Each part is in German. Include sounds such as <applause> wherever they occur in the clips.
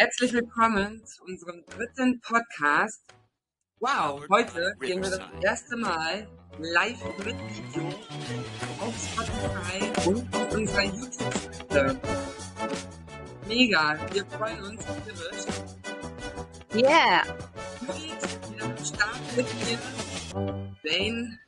Herzlich willkommen zu unserem dritten Podcast. Wow, heute gehen wir das erste Mal live mit Video auf Spotify und auf unserer YouTube-Seite. Mega, wir freuen uns tierisch. Yeah. Und wir starten mit dir, Dane.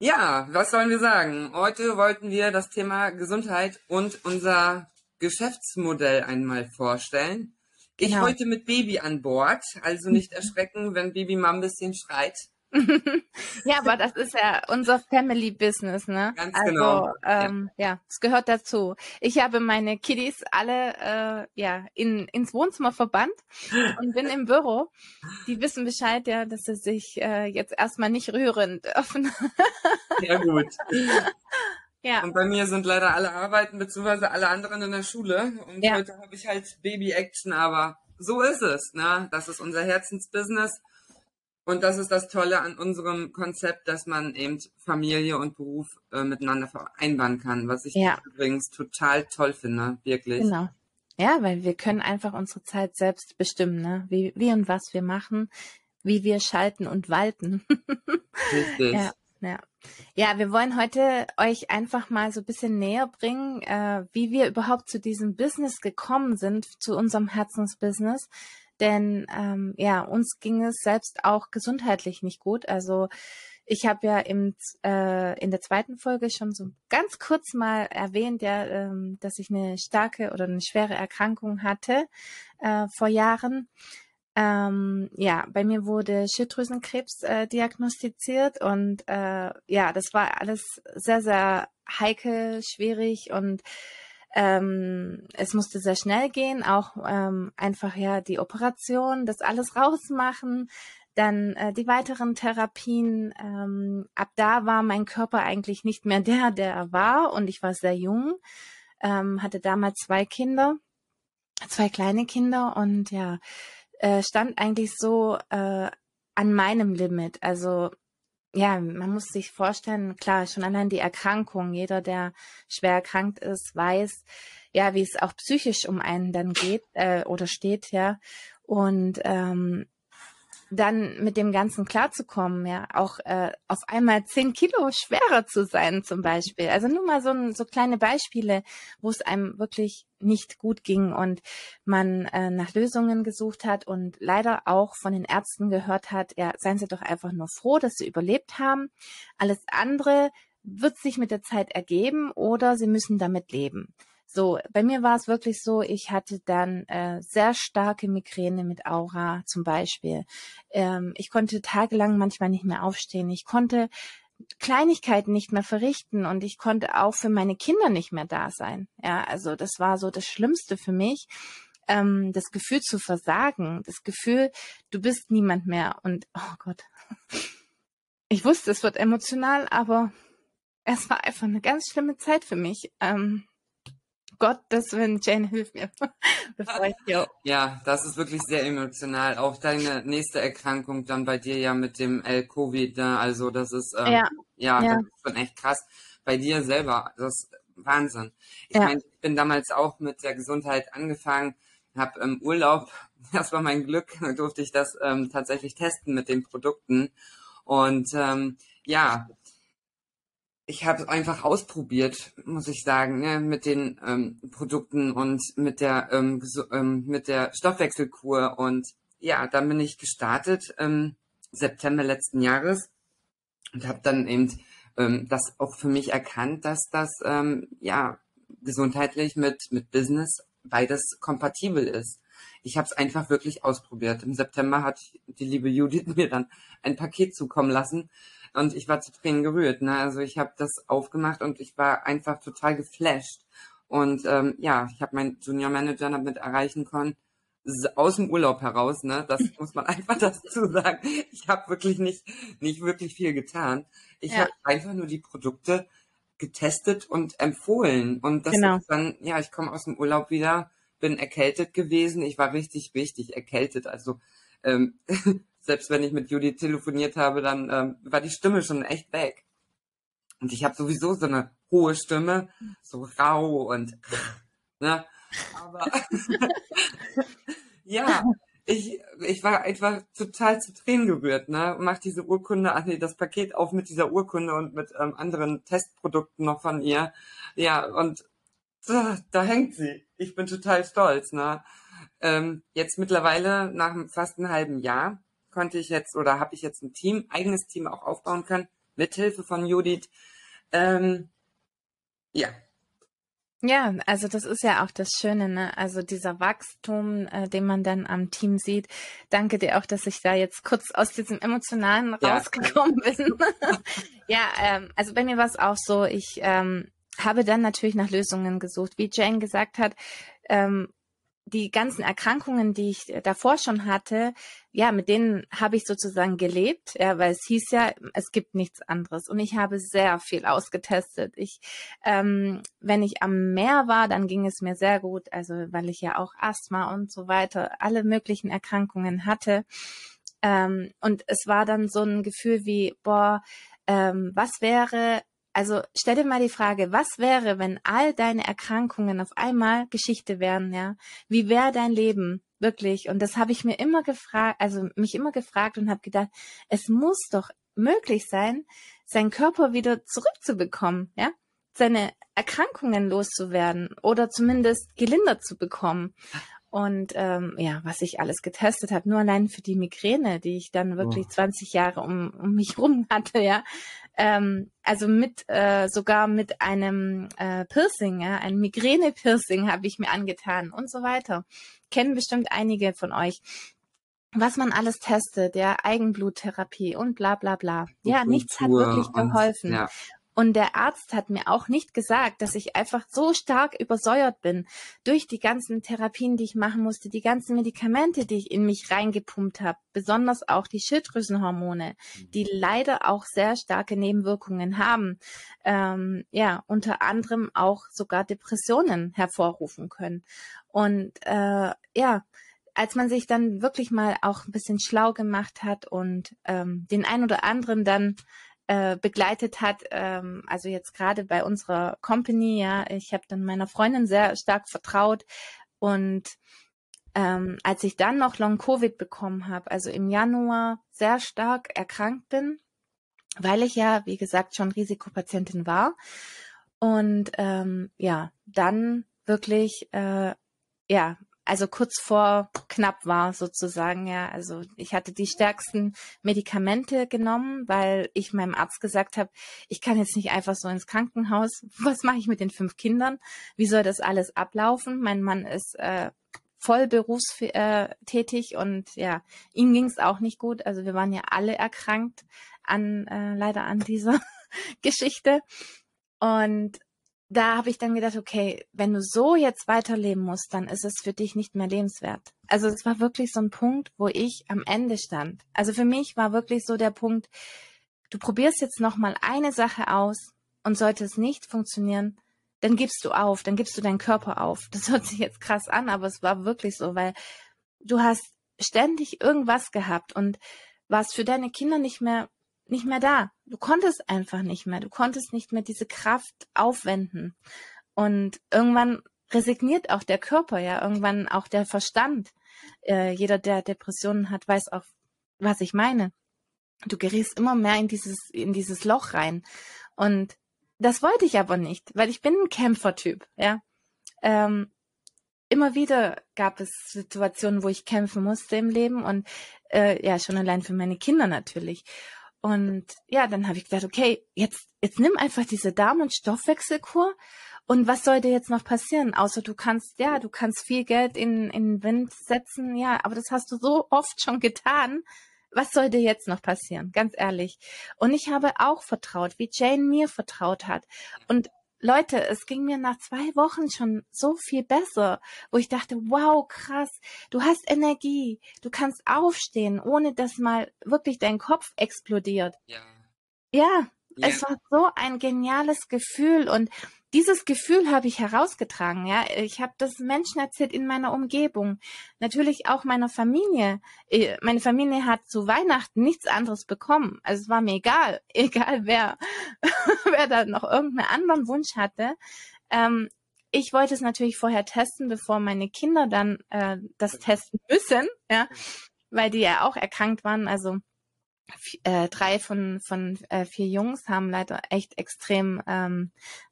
Ja, was sollen wir sagen? Heute wollten wir das Thema Gesundheit und unser Geschäftsmodell einmal vorstellen. Ich Genau. heute mit Baby an Bord, also nicht <laughs> erschrecken, wenn Baby mal ein bisschen schreit. <laughs> ja, aber das ist ja unser Family Business, ne? Ganz also, genau. Ähm, ja, es gehört dazu. Ich habe meine Kiddies alle äh, ja in ins Wohnzimmer verbannt und bin im Büro. Die wissen Bescheid, ja, dass sie sich äh, jetzt erstmal nicht rühren dürfen. <laughs> Ja gut. Ja, Und bei mir sind leider alle Arbeiten beziehungsweise alle anderen in der Schule. Und Ja. heute habe ich halt Baby-Action, aber so ist es. Ne? Das ist unser Herzensbusiness. Und das ist das Tolle an unserem Konzept, dass man eben Familie und Beruf äh, miteinander vereinbaren kann, was ich Ja. übrigens total toll finde, wirklich. genau. Ja, weil wir können einfach unsere Zeit selbst bestimmen, ne? Wie, wie und was wir machen, wie wir schalten und walten. <laughs> Richtig. Ja, ja. Ja, wir wollen heute euch einfach mal so ein bisschen näher bringen, äh, wie wir überhaupt zu diesem Business gekommen sind, zu unserem Herzensbusiness. Denn ähm, ja, uns ging es selbst auch gesundheitlich nicht gut. Also ich habe ja im, äh, in der zweiten Folge schon so ganz kurz mal erwähnt, ja, ähm, dass ich eine starke oder eine schwere Erkrankung hatte äh, vor Jahren. Ähm, ja, bei mir wurde Schilddrüsenkrebs äh, diagnostiziert und äh, ja, das war alles sehr, sehr heikel, schwierig und ähm, es musste sehr schnell gehen, auch ähm, einfach ja die Operation, das alles <laughs> rausmachen, dann äh, die weiteren Therapien. Ähm, ab da war mein Körper eigentlich nicht mehr der, der er war und ich war sehr jung, ähm, hatte damals zwei Kinder, zwei kleine Kinder und ja, äh, stand eigentlich so äh, an meinem Limit. Also ja, man muss sich vorstellen, klar, schon allein die Erkrankung. Jeder, der schwer erkrankt ist, weiß, ja, wie es auch psychisch um einen dann geht äh, oder steht, ja. Und ähm, dann mit dem Ganzen klarzukommen, ja, auch äh, auf einmal zehn Kilo schwerer zu sein zum Beispiel. Also nur mal so, so kleine Beispiele, wo es einem wirklich nicht gut ging und man äh, nach Lösungen gesucht hat und leider auch von den Ärzten gehört hat, ja, seien Sie doch einfach nur froh, dass Sie überlebt haben. Alles andere wird sich mit der Zeit ergeben oder Sie müssen damit leben. So, bei mir war es wirklich so, ich hatte dann äh, sehr starke Migräne mit Aura zum Beispiel. Ähm, ich konnte tagelang manchmal nicht mehr aufstehen. Ich konnte Kleinigkeiten nicht mehr verrichten und ich konnte auch für meine Kinder nicht mehr da sein. Ja, also das war so das Schlimmste für mich. Ähm, das Gefühl zu versagen, das Gefühl, du bist niemand mehr und oh Gott. Ich wusste, es wird emotional, aber es war einfach eine ganz schlimme Zeit für mich. Ähm, Gott, das wenn Jane hilf mir, <laughs> bevor ich hier. Ja, das ist wirklich sehr emotional. Auch deine nächste Erkrankung dann bei dir ja mit dem L-Covid, ne? also das ist ähm, Ja, ja, ja. das ist schon echt krass. Bei dir selber, das ist Wahnsinn. Ich Ja. meine, ich bin damals auch mit der Gesundheit angefangen, habe im Urlaub, <laughs> das war mein Glück, durfte ich das ähm, tatsächlich testen mit den Produkten. Und ähm, ja, ich habe es einfach ausprobiert, muss ich sagen, ne, mit den ähm, Produkten und mit der ähm, gesu- ähm, mit der Stoffwechselkur und ja, dann bin ich gestartet im September letzten Jahres und habe dann eben ähm, das auch für mich erkannt, dass das ähm, ja gesundheitlich mit mit Business beides kompatibel ist. Ich habe es einfach wirklich ausprobiert. Im September hat die liebe Judith <laughs> mir dann ein Paket zukommen lassen und ich war zu Tränen gerührt. Ne? Also ich habe das aufgemacht und ich war einfach total geflasht. Und ähm, ja, ich habe meinen Junior Manager damit erreichen können, aus dem Urlaub heraus, ne? Das <laughs> muss man einfach dazu sagen. Ich habe wirklich nicht, nicht wirklich viel getan. Ich Ja. habe einfach nur die Produkte getestet und empfohlen. Und das Genau. ist dann, ja, ich komme aus dem Urlaub wieder, bin erkältet gewesen. Ich war richtig, richtig erkältet. Also ähm, <laughs> selbst wenn ich mit Judy telefoniert habe, dann ähm, war die Stimme schon echt weg. Und ich habe sowieso so eine hohe Stimme, so rau und <laughs> ne? Aber <laughs> ja, ich, ich war einfach total zu Tränen gerührt, ne? Mach diese Urkunde, ach nee, das Paket auf mit dieser Urkunde und mit ähm, anderen Testprodukten noch von ihr. Ja, und da, da hängt sie. Ich bin total stolz, ne? Ähm, jetzt mittlerweile, nach fast einem halben Jahr, konnte ich jetzt oder habe ich jetzt ein Team, eigenes Team auch aufbauen können, mit Hilfe von Judith. Ähm, ja, ja, also das ist ja auch das Schöne, ne? Also dieser Wachstum, äh, den man dann am Team sieht. Danke dir auch, dass ich da jetzt kurz aus diesem emotionalen ja. rausgekommen bin. <laughs> ja, ähm, also bei mir war es auch so, ich ähm, habe dann natürlich nach Lösungen gesucht. Wie Jane gesagt hat, ähm, die ganzen Erkrankungen, die ich davor schon hatte, ja, mit denen habe ich sozusagen gelebt, ja, weil es hieß ja, es gibt nichts anderes. Und ich habe sehr viel ausgetestet. Ich, ähm, wenn ich am Meer war, dann ging es mir sehr gut, also weil ich ja auch Asthma und so weiter, alle möglichen Erkrankungen hatte. Ähm, und es war dann so ein Gefühl wie, boah, ähm, was wäre, also stell dir mal die Frage, was wäre, wenn all deine Erkrankungen auf einmal Geschichte wären, ja? Wie wäre dein Leben wirklich? Und das habe ich mir immer gefragt, also mich immer gefragt und habe gedacht, es muss doch möglich sein, seinen Körper wieder zurückzubekommen, ja? Seine Erkrankungen loszuwerden oder zumindest gelindert zu bekommen. Und ähm, ja, was ich alles getestet habe, nur allein für die Migräne, die ich dann wirklich oh. 20 Jahre um, um mich <laughs> rum hatte, ja. Ähm, also mit äh, sogar mit einem äh, Piercing, ja, ein Migräne-Piercing <laughs> habe ich mir angetan und so weiter. Kennen bestimmt einige von euch was man alles testet, ja, Eigenbluttherapie und bla bla bla. Ja, nichts hat wirklich geholfen. Ja. Und der Arzt hat mir auch nicht gesagt, dass ich einfach so stark übersäuert bin durch die ganzen Therapien, die ich machen musste, die ganzen Medikamente, die ich in mich reingepumpt habe, besonders auch die Schilddrüsenhormone, die mhm. leider auch sehr starke Nebenwirkungen haben. Ähm, ja, unter anderem auch sogar Depressionen hervorrufen können. Und äh, ja, als man sich dann wirklich mal auch ein bisschen schlau gemacht hat und ähm, den ein oder anderen dann äh, begleitet hat, ähm, also jetzt gerade bei unserer Company, ja, ich habe dann meiner Freundin sehr stark vertraut. Und ähm, als ich dann noch Long Covid bekommen habe, also im Januar sehr stark erkrankt bin, weil ich ja, wie gesagt, schon Risikopatientin war. Und ähm, ja, dann wirklich äh, ja also kurz vor knapp war sozusagen, ja. Also ich hatte die stärksten Medikamente genommen, weil ich meinem Arzt gesagt habe, ich kann jetzt nicht einfach so ins Krankenhaus. <laughs> Was mache ich mit den fünf Kindern? Wie soll das alles ablaufen? Mein Mann ist äh, voll berufstätig äh, und ja, ihm ging es auch nicht gut. Also wir waren ja alle erkrankt an äh, leider an dieser <laughs> Geschichte. Und da habe ich dann gedacht, okay, wenn du so jetzt weiterleben musst, dann ist es für dich nicht mehr lebenswert. Also es war wirklich so ein Punkt, wo ich am Ende stand. Also für mich war wirklich so der Punkt, du probierst jetzt noch mal eine Sache aus und sollte es nicht funktionieren, dann gibst du auf, dann gibst du deinen Körper auf. <laughs> Das hört sich jetzt krass an, aber es war wirklich so, weil du hast ständig irgendwas gehabt und warst für deine Kinder nicht mehr nicht mehr da. Du konntest einfach nicht mehr. Du konntest nicht mehr diese Kraft aufwenden. Und irgendwann resigniert auch der Körper, ja, irgendwann auch der Verstand. Äh, jeder, der Depressionen hat, weiß auch, was ich meine. Du gerätst immer mehr in dieses, in dieses Loch rein. Und das wollte ich aber nicht, weil ich bin ein Kämpfertyp, ja. Ähm, immer wieder gab es Situationen, wo ich kämpfen musste im Leben und äh, ja, schon allein für meine Kinder natürlich. Und ja, dann habe ich gedacht, okay, jetzt, jetzt nimm einfach diese Darm- und Stoffwechselkur. Und was soll dir jetzt noch passieren? Außer du kannst, ja, du kannst viel Geld in, in den Wind setzen, ja, aber das hast du so oft schon getan. Was soll dir jetzt noch passieren? Ganz ehrlich. Und ich habe auch vertraut, wie Jane mir vertraut hat. Und Leute, es ging mir nach zwei Wochen schon so viel besser, wo ich dachte, wow, krass, du hast Energie, du kannst aufstehen, ohne dass mal wirklich dein Kopf explodiert. Ja. Ja, ja. es war so ein geniales Gefühl und dieses Gefühl habe ich herausgetragen, ja. Ich habe das Menschen erzählt in meiner Umgebung. Natürlich auch meiner Familie. Äh, meine Familie hat zu Weihnachten nichts anderes bekommen. Also es war mir egal, <laughs> egal wer, <laughs> wer da noch irgendeinen anderen Wunsch hatte. Ähm, ich wollte es natürlich vorher testen, bevor meine Kinder dann äh, das testen müssen, ja, weil die ja auch erkrankt waren. Also äh, drei von, von äh, vier Jungs haben leider echt extrem ähm,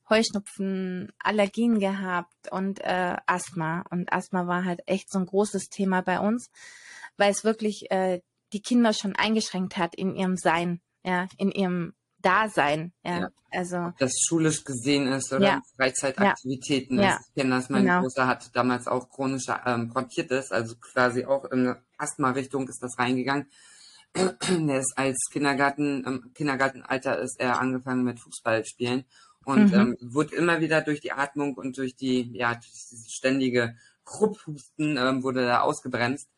Heuschnupfen, Allergien gehabt und äh, Asthma. Und Asthma war halt echt so ein großes Thema bei uns, weil es wirklich äh, die Kinder schon eingeschränkt hat in ihrem Sein, ja, in ihrem Dasein, ja. ja. Also Ob das schulisch gesehen ist oder ja. Freizeitaktivitäten ja. ist. Ich kenne das, mein genau. Großer hat damals auch chronische ähm, Bronchitis, also quasi auch in Asthma-Richtung ist das reingegangen. <clears throat> Der ist als Kindergarten, im Kindergartenalter ist er angefangen mit Fußball spielen und mhm. ähm, wurde immer wieder durch die Atmung und durch die, ja, durch dieses ständige Krupphusten ähm, wurde da ausgebremst.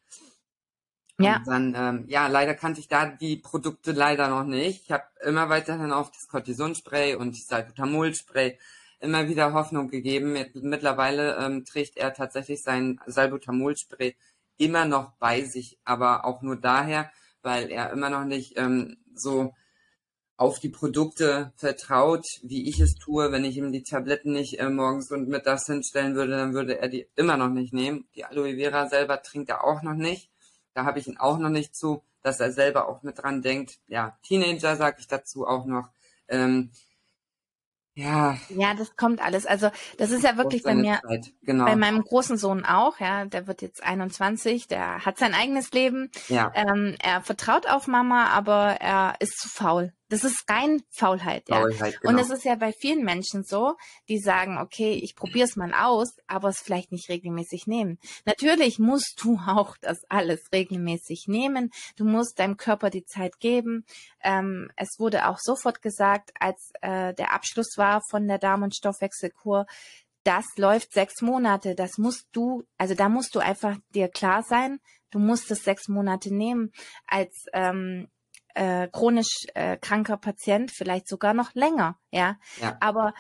Ja. Und dann, ähm, ja, leider kannte ich da die Produkte leider noch nicht. Ich habe immer weiterhin auf das Cortisonspray und das Salbutamol-Spray immer wieder Hoffnung gegeben. Mittlerweile ähm, trägt er tatsächlich sein Salbutamol-Spray immer noch bei sich, aber auch nur daher, weil er immer noch nicht ähm, so auf die Produkte vertraut, wie ich es tue. Wenn ich ihm die Tabletten nicht äh, morgens und mittags hinstellen würde, dann würde er die immer noch nicht nehmen. Die Aloe Vera selber trinkt er auch noch nicht. Da habe ich ihn auch noch nicht zu, dass er selber auch mit dran denkt. Ja, Teenager sage ich dazu auch noch. Ähm, ja. Ja, das kommt alles. Also das ist ja wirklich bei mir, genau. bei meinem großen Sohn auch. Ja, der wird jetzt 21, der hat sein eigenes Leben. Ja. Ähm, er vertraut auf Mama, aber er ist zu faul. Das ist rein Faulheit, ja. Faulheit, genau. Und es ist ja bei vielen Menschen so, die sagen, okay, ich probiere es mal aus, aber es vielleicht nicht regelmäßig nehmen. Natürlich musst du <laughs> auch das alles regelmäßig nehmen. Du musst deinem Körper die Zeit geben. Ähm, es wurde auch sofort gesagt, als äh, der Abschluss war von der Darm- und Stoffwechselkur, das läuft sechs Monate. Das musst du, also da musst du einfach dir klar sein, du musst es sechs Monate nehmen. Als ähm, äh, chronisch äh, kranker Patient vielleicht sogar noch länger, ja? ja. Aber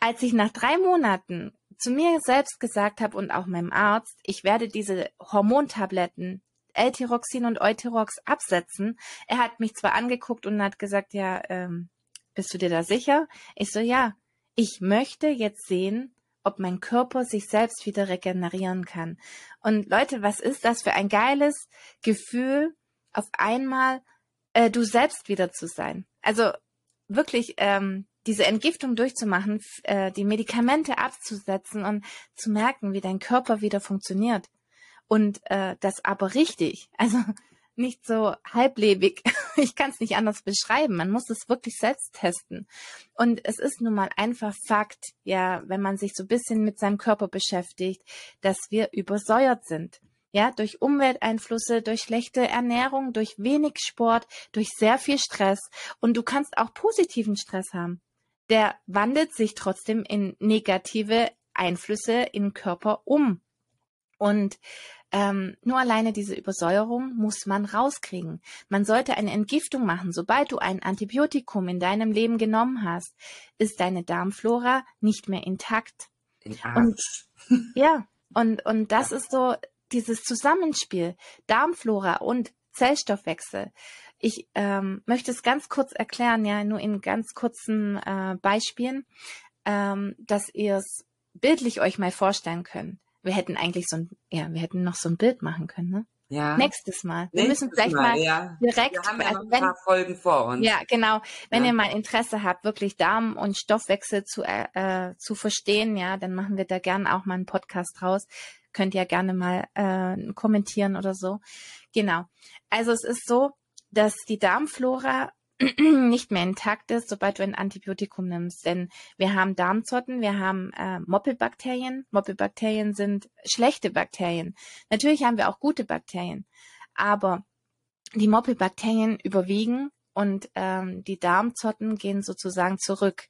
als ich nach drei Monaten zu mir selbst gesagt habe und auch meinem Arzt, ich werde diese Hormontabletten L-Tyroxin und Eutyrox absetzen. Er hat mich zwar angeguckt und hat gesagt, ja, ähm, bist du dir da sicher? Ich so, ja, ich möchte jetzt sehen, ob mein Körper sich selbst wieder regenerieren kann. Und Leute, was ist das für ein geiles Gefühl, auf einmal äh, du selbst wieder zu sein. Also wirklich ähm, diese Entgiftung durchzumachen, äh, die Medikamente abzusetzen und zu merken, wie dein Körper wieder funktioniert. Und äh, das aber richtig. <laughs> Also nicht so halblebig. <laughs> Ich kann es nicht anders beschreiben. Man muss es wirklich selbst testen. Und es ist nun mal einfach Fakt, ja, wenn man sich so ein bisschen mit seinem Körper beschäftigt, dass wir übersäuert sind. Ja, durch Umwelteinflüsse, durch schlechte Ernährung, durch wenig Sport, durch sehr viel Stress. Und du kannst auch positiven Stress haben. Der wandelt sich trotzdem in negative Einflüsse im Körper um. Und ähm, nur alleine diese Übersäuerung muss man rauskriegen. Man sollte eine Entgiftung machen. Sobald du ein Antibiotikum in deinem Leben genommen hast, ist deine Darmflora nicht mehr intakt. Und, <laughs> ja, und, und das ja. ist so dieses Zusammenspiel Darmflora und Zellstoffwechsel. Ich ähm, möchte es ganz kurz erklären, ja, nur in ganz kurzen äh, Beispielen, ähm, dass ihr es bildlich euch mal vorstellen könnt. Wir hätten eigentlich so ein, ja, wir hätten noch so ein Bild machen können, ne? Ja. Nächstes Mal. Wir Nächstes müssen vielleicht mal, mal ja. direkt. Wir haben ja also noch ein paar Folgen vor uns. Ja, genau. Wenn ja. ihr mal Interesse habt, wirklich Darm und Stoffwechsel zu, äh, äh, zu verstehen, ja, dann machen wir da gerne auch mal einen Podcast raus könnt ihr gerne mal äh, kommentieren oder so. Genau. Also es ist so, dass die Darmflora <clears throat> nicht mehr intakt ist, sobald du ein Antibiotikum nimmst. Denn wir haben Darmzotten, wir haben äh, Moppelbakterien. Moppelbakterien sind schlechte Bakterien. Natürlich haben wir auch gute Bakterien, aber die Moppelbakterien überwiegen und ähm, die Darmzotten gehen sozusagen zurück,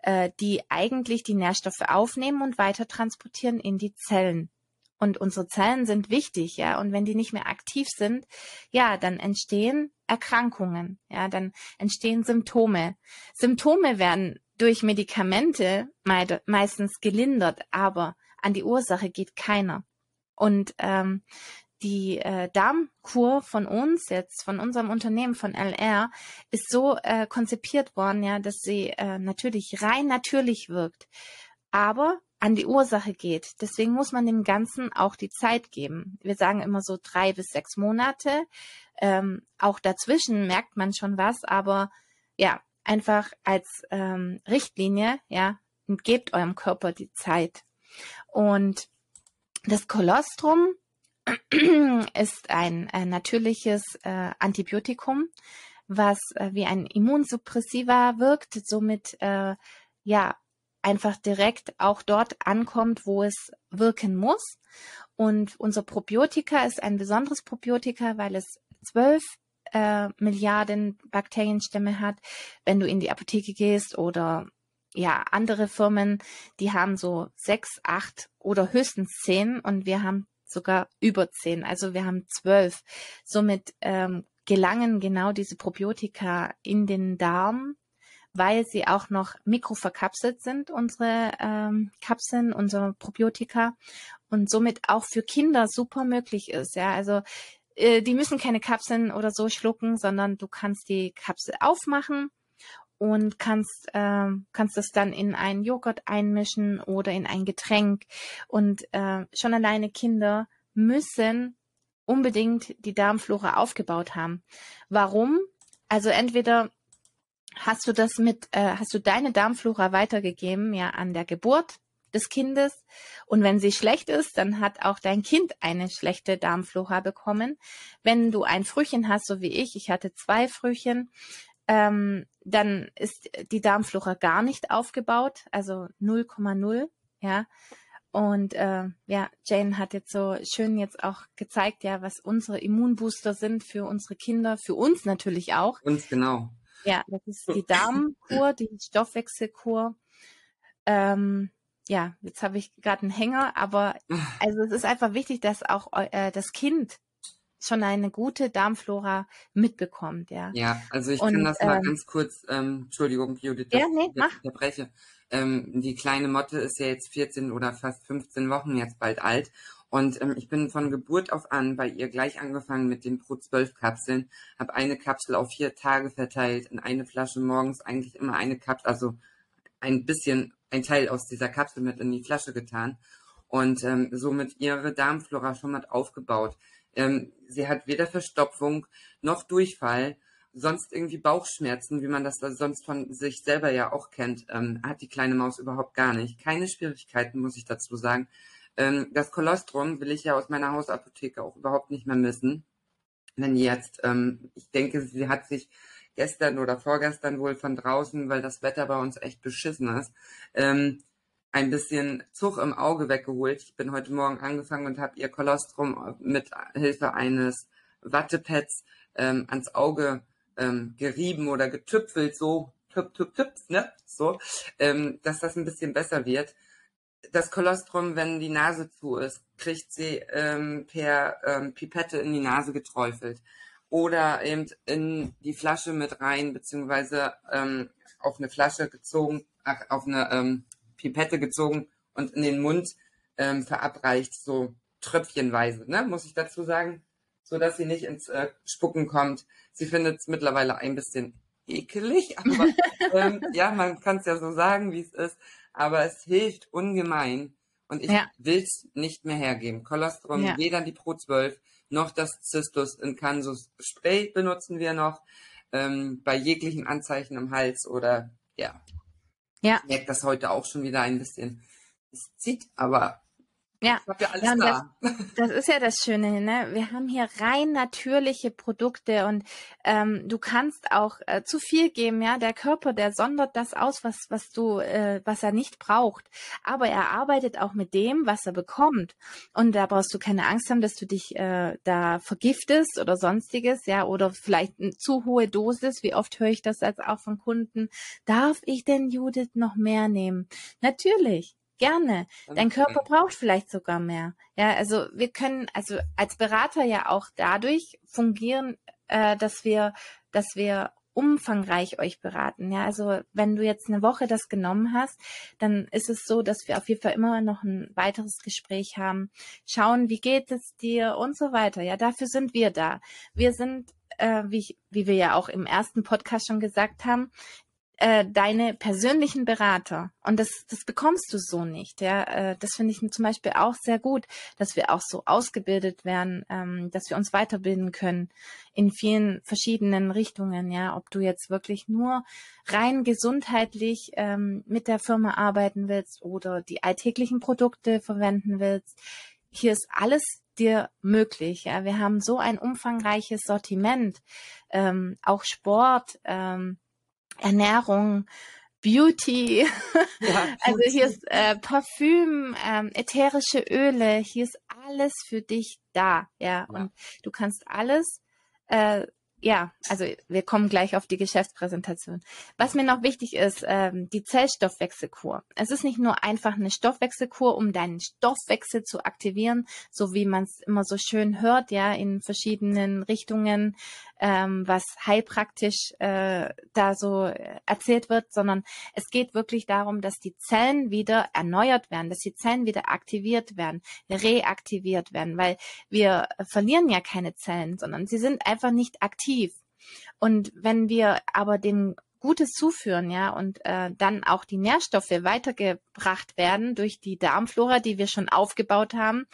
äh, die eigentlich die Nährstoffe aufnehmen und weiter transportieren in die Zellen. Und unsere Zellen sind wichtig, ja. Und wenn die nicht mehr aktiv sind, ja, dann entstehen Erkrankungen, ja, dann entstehen Symptome. Symptome werden durch Medikamente meistens gelindert, aber an die Ursache geht keiner. Und ähm, die äh, Darmkur von uns jetzt, von unserem Unternehmen, von LR, ist so äh, konzipiert worden, ja, dass sie äh, natürlich rein natürlich wirkt. Aber an die Ursache geht. Deswegen muss man dem Ganzen auch die Zeit geben. Wir sagen immer so drei bis sechs Monate. Ähm, auch dazwischen merkt man schon was, aber ja, einfach als ähm, Richtlinie, ja, gebt eurem Körper die Zeit. Und das Kolostrum <clears throat> ist ein, ein natürliches äh, Antibiotikum, was äh, wie ein Immunsuppressiva wirkt, somit äh, ja einfach direkt auch dort ankommt, wo es wirken muss. Und unser Probiotika ist ein besonderes Probiotika, weil es zwölf äh, Milliarden Bakterienstämme hat. Wenn du in die Apotheke gehst oder ja, andere Firmen, die haben so sechs, acht oder höchstens zehn und wir haben sogar über zehn. Also wir haben zwölf. Somit ähm, gelangen genau diese Probiotika in den Darm weil sie auch noch mikroverkapselt sind, unsere ähm, Kapseln, unsere Probiotika und somit auch für Kinder super möglich ist. Ja, also äh, die müssen keine Kapseln oder so schlucken, sondern du kannst die Kapsel aufmachen und kannst äh, kannst es dann in einen Joghurt einmischen oder in ein Getränk und äh, schon alleine Kinder müssen unbedingt die Darmflora aufgebaut haben. Warum? Also entweder hast du das mit, äh, hast du deine Darmflora weitergegeben, ja, an der Geburt des Kindes. Und wenn sie schlecht ist, dann hat auch dein Kind eine schlechte Darmflora bekommen. Wenn du ein Frühchen hast, so wie ich, ich hatte zwei Frühchen, ähm, dann ist die Darmflora gar nicht aufgebaut, also 0,0, ja. Und äh, ja, Jane hat jetzt so schön jetzt auch gezeigt, ja, was unsere Immunbooster sind für unsere Kinder, für uns natürlich auch. Uns genau. Ja, das ist die Darmkur, die Stoffwechselkur. Ähm, ja, jetzt habe ich gerade einen Hänger, aber also es ist einfach wichtig, dass auch äh, das Kind schon eine gute Darmflora mitbekommt, ja. Ja, also ich Und, kann das mal ähm, ganz kurz, ähm, Entschuldigung, Judith, ja, nee, ich unterbreche. Ähm, die kleine Motte ist ja jetzt 14 oder fast 15 Wochen jetzt bald alt und ähm, ich bin von Geburt auf an bei ihr gleich angefangen mit den Pro 12 Kapseln, habe eine Kapsel auf vier Tage verteilt, in eine Flasche morgens eigentlich immer eine Kapsel, also ein bisschen ein Teil aus dieser Kapsel mit in die Flasche getan und ähm, somit ihre Darmflora schon mal aufgebaut. Ähm, sie hat weder Verstopfung noch Durchfall, sonst irgendwie Bauchschmerzen, wie man das da sonst von sich selber ja auch kennt, ähm, hat die kleine Maus überhaupt gar nicht. Keine Schwierigkeiten, muss ich dazu sagen. Ähm, das Kolostrum will ich ja aus meiner Hausapotheke auch überhaupt nicht mehr missen. Wenn jetzt, ähm, ich denke, sie hat sich gestern oder vorgestern wohl von draußen, weil das Wetter bei uns echt beschissen ist, ähm, ein bisschen Zug im Auge weggeholt. Ich bin heute Morgen angefangen und habe ihr Kolostrum mit Hilfe eines Wattepads ähm, ans Auge ähm, gerieben oder getüpfelt, so tüp, tüp, tüp, ne? So, ähm, dass das ein bisschen besser wird das Kolostrum, wenn die Nase zu ist, kriegt sie ähm, per ähm, Pipette in die Nase geträufelt oder eben in die Flasche mit rein, beziehungsweise ähm, auf eine Flasche gezogen, ach, auf eine ähm, Pipette gezogen und in den Mund ähm, verabreicht, so tröpfchenweise, ne, muss ich dazu sagen, so dass sie nicht ins äh, Spucken kommt. Sie findet es mittlerweile ein bisschen ekelig, <laughs> aber ähm, ja, man kann es ja so sagen, wie es ist aber es hilft ungemein. Und ich ja. will es nicht mehr hergeben. Kolostrum, ja. weder die Pro 12 noch das Cystus in Kansus Spray benutzen wir noch. Ähm, bei jeglichen Anzeichen im Hals oder ja. Ja. Ich merke das heute auch schon wieder ein bisschen. Es zieht, aber ja, ja, das, <laughs> das, ist ja das Schöne, ne? Wir haben hier rein natürliche Produkte und ähm, du kannst auch äh, zu viel geben, ja. Der Körper, der sondert das aus, was was du, äh, was er nicht braucht. Aber er arbeitet auch mit dem, was er bekommt. Und da brauchst du keine Angst haben, dass du dich äh, da vergiftest oder sonstiges, ja, oder vielleicht eine zu hohe Dosis. Wie oft höre ich das als auch von Kunden? Darf ich denn Judith noch mehr nehmen? Natürlich. Gerne. Dein Körper braucht vielleicht sogar mehr. Ja, also wir können also als Berater ja auch dadurch fungieren, äh, dass wir, dass wir umfangreich euch beraten. Ja, also wenn du jetzt eine Woche das genommen hast, dann ist es so, dass wir auf jeden Fall immer noch ein weiteres Gespräch haben, schauen, wie geht es dir und so weiter. Ja, dafür sind wir da. Wir sind, äh, wie, wie wir ja auch im ersten Podcast schon gesagt haben, äh, deine persönlichen Berater. Und das, das bekommst du so nicht. Ja, äh, das finde ich zum Beispiel auch sehr gut, dass wir auch so ausgebildet werden, ähm, dass wir uns weiterbilden können in vielen verschiedenen Richtungen. Ja, ob du jetzt wirklich nur rein gesundheitlich ähm, mit der Firma arbeiten willst oder die alltäglichen Produkte verwenden willst. Hier ist alles dir möglich. Ja, wir haben so ein umfangreiches Sortiment, ähm, auch Sport. Ernährung, Beauty. Ja, <laughs> also hier ist äh, Parfüm, ähm, ätherische Öle, hier ist alles für dich da, ja. ja. Und du kannst alles äh, ja, also wir kommen gleich auf die Geschäftspräsentation. Was mir noch wichtig ist, ähm, die Zellstoffwechselkur. Es ist nicht nur einfach eine Stoffwechselkur, um deinen Stoffwechsel zu aktivieren, so wie man es immer so schön hört, ja, in verschiedenen Richtungen, ähm, was heilpraktisch äh, da so erzählt wird, sondern es geht wirklich darum, dass die Zellen wieder erneuert werden, dass die Zellen wieder aktiviert werden, reaktiviert werden, weil wir verlieren ja keine Zellen, sondern sie sind einfach nicht aktiv. Und wenn wir aber dem Gutes zuführen, ja, und äh, dann auch die Nährstoffe weitergebracht werden durch die Darmflora, die wir schon aufgebaut haben,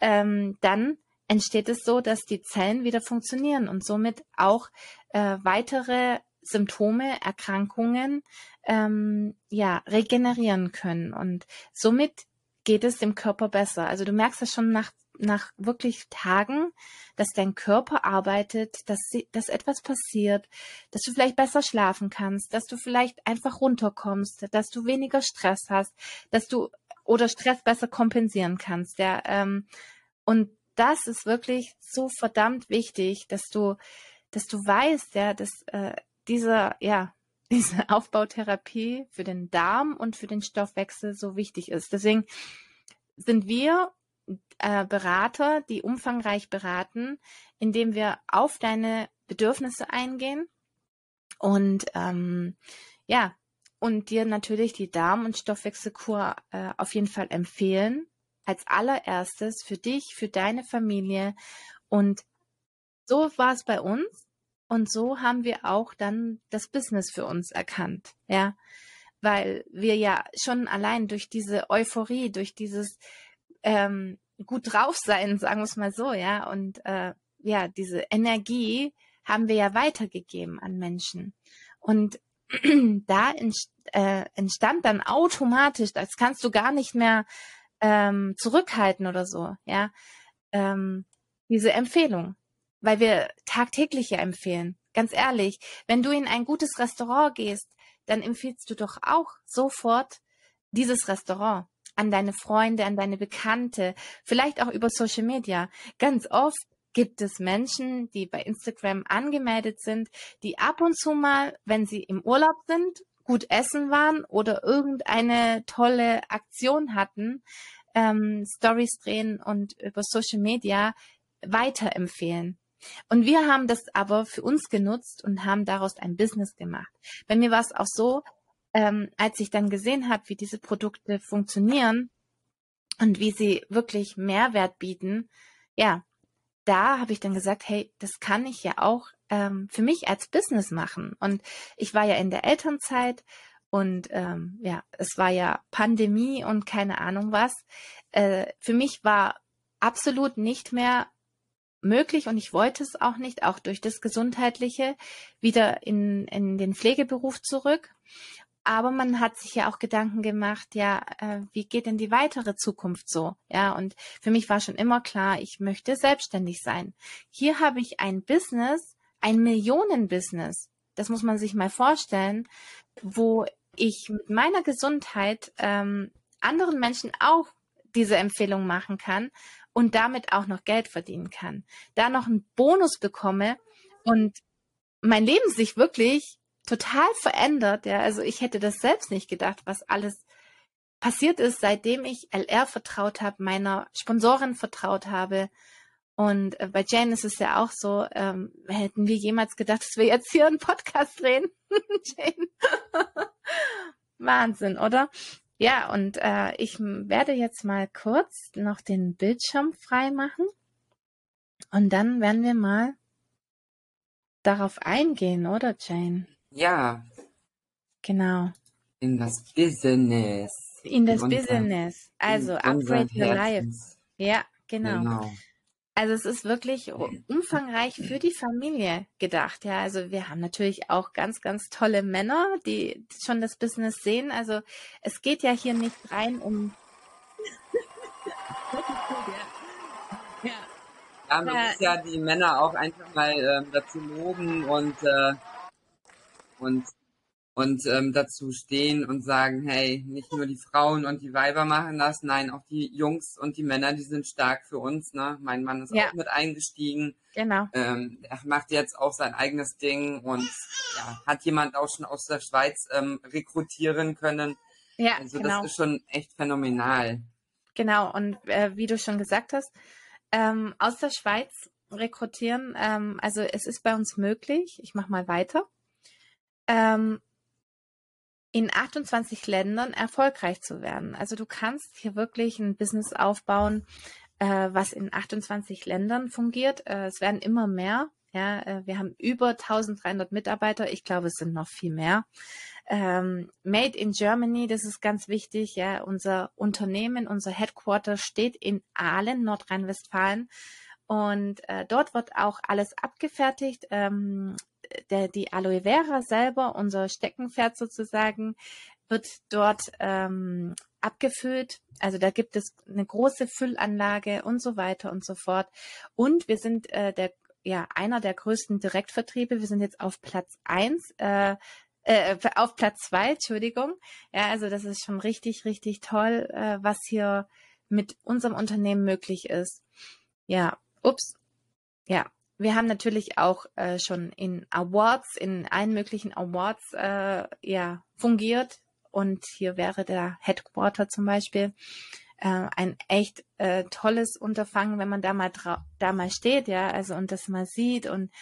ähm, dann entsteht es so, dass die Zellen wieder funktionieren und somit auch äh, weitere Symptome, Erkrankungen ähm, ja regenerieren können und somit geht es dem Körper besser. Also du merkst es schon nach nach wirklich Tagen, dass dein Körper arbeitet, dass, dass etwas passiert, dass du vielleicht besser schlafen kannst, dass du vielleicht einfach runterkommst, dass du weniger Stress hast, dass du oder Stress besser kompensieren kannst. Ja, ähm, und das ist wirklich so verdammt wichtig, dass du, dass du weißt, ja, dass äh, dieser, ja, <laughs> diese Aufbautherapie für den Darm und für den Stoffwechsel so wichtig ist. Deswegen sind wir äh, Berater, die umfangreich beraten, indem wir auf deine Bedürfnisse eingehen und ähm, ja, und dir natürlich die Darm- und Stoffwechselkur äh, auf jeden Fall empfehlen als allererstes für dich, für deine Familie. Und so war es bei uns. Und so haben wir auch dann das Business für uns erkannt. Ja, weil wir ja schon allein durch diese Euphorie, durch dieses ähm, gut drauf sein, <laughs> sagen wir es mal so, ja, und äh, ja, diese Energie haben wir ja weitergegeben an Menschen. Und <clears throat> da äh, entstand dann automatisch, das kannst du gar nicht mehr ähm, zurückhalten oder so, ja, ähm, diese Empfehlung, weil wir tagtäglich ja empfehlen. Ganz ehrlich, wenn du in ein gutes Restaurant gehst, dann empfiehlst du doch auch sofort dieses Restaurant an deine Freunde, an deine Bekannte, vielleicht auch über Social Media. Ganz oft gibt es Menschen, die bei Instagram angemeldet sind, die ab und zu mal, wenn sie im Urlaub sind, gut essen waren oder irgendeine tolle Aktion hatten, ähm, Stories drehen und über Social Media weiterempfehlen. Und wir haben das aber für uns genutzt und haben daraus ein Business gemacht. Bei mir war es auch so, ähm, als ich dann gesehen habe, wie diese Produkte funktionieren und wie sie wirklich Mehrwert bieten, ja, da habe ich dann gesagt, hey, das kann ich ja auch ähm, für mich als Business machen. Und ich war ja in der Elternzeit und ähm, ja, es war ja Pandemie und keine Ahnung was. Äh, für mich war absolut nicht mehr möglich und ich wollte es auch nicht, auch durch das Gesundheitliche, wieder in, in den Pflegeberuf zurück. Aber man hat sich ja auch Gedanken gemacht, ja, äh, wie geht denn die weitere Zukunft so? Ja, und für mich war schon immer klar, ich möchte selbstständig sein. Hier habe ich ein Business, ein Millionenbusiness. Das muss man sich mal vorstellen, wo ich mit meiner Gesundheit ähm, anderen Menschen auch diese Empfehlung machen kann und damit auch noch Geld verdienen kann. Da noch einen Bonus bekomme und mein Leben sich wirklich total verändert. Ja, also ich hätte das selbst nicht gedacht, was alles passiert ist, seitdem ich LR vertraut habe, meiner Sponsorin vertraut habe. Und äh, bei Jane ist es ja auch so, ähm, hätten wir jemals gedacht, dass wir jetzt hier einen Podcast drehen? <laughs> Jane. <laughs> Wahnsinn, oder? Ja, und äh, ich werde jetzt mal kurz noch den Bildschirm frei machen. Und dann werden wir mal darauf eingehen, oder Jane? Ja, Genau. In das Business. In das in unser, Business. Also upgrade your life. Ja, genau. genau. Also es ist wirklich umfangreich für die Familie gedacht. Ja, also wir haben natürlich auch ganz, ganz tolle Männer, die schon das Business sehen. Also es geht ja hier nicht rein um. <laughs> ja. ja, man muss ja die Männer auch einfach mal äh, dazu loben und äh, und und ähm, dazu stehen und sagen, hey, nicht nur die Frauen und die Weiber machen das, nein, auch die Jungs und die Männer, die sind stark für uns. Ne? Mein Mann ist ja. auch mit eingestiegen. Genau. Ähm, er macht jetzt auch sein eigenes Ding und ja, hat jemand auch schon aus der Schweiz ähm, rekrutieren können. Ja, also genau. das ist schon echt phänomenal. Genau, und äh, wie du schon gesagt hast, ähm, aus der Schweiz rekrutieren, ähm, also es ist bei uns möglich. Ich mache mal weiter. Ähm, in 28 Ländern erfolgreich zu werden. Also du kannst hier wirklich ein Business aufbauen, äh, was in 28 Ländern fungiert. Äh, es werden immer mehr. Ja, äh, wir haben über 1300 Mitarbeiter. Ich glaube, es sind noch viel mehr. Ähm, Made in Germany, das ist ganz wichtig. Ja, unser Unternehmen, unser Headquarter steht in Aalen, Nordrhein-Westfalen. Und äh, dort wird auch alles abgefertigt. Ähm, der, die Aloe Vera selber, unser Steckenpferd sozusagen, wird dort ähm, abgefüllt. Also da gibt es eine große Füllanlage und so weiter und so fort. Und wir sind äh, der, ja, einer der größten Direktvertriebe. Wir sind jetzt auf Platz eins. Äh, äh, auf Platz zwei, Entschuldigung. Ja, also das ist schon richtig, richtig toll, äh, was hier mit unserem Unternehmen möglich ist. Ja, ups. Ja, wir haben natürlich auch äh, schon in Awards, in allen möglichen Awards äh, ja, fungiert. Und hier wäre der Headquarter zum Beispiel äh, ein echt äh, tolles Unterfangen, wenn man da mal da mal steht, ja, also und das mal sieht und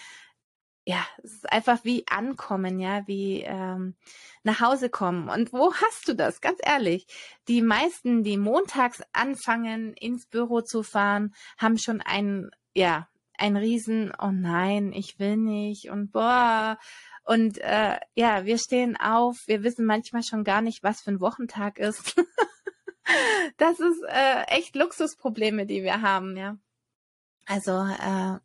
ja, es ist einfach wie ankommen, ja, wie ähm, nach Hause kommen. Und wo hast du das? Ganz ehrlich, die meisten, die montags anfangen, ins Büro zu fahren, haben schon ein ja ein Riesen, oh nein, ich will nicht und boah. Und äh, ja, wir stehen auf, wir wissen manchmal schon gar nicht, was für ein Wochentag ist. <laughs> das ist äh, echt Luxusprobleme, die wir haben, ja. Also äh,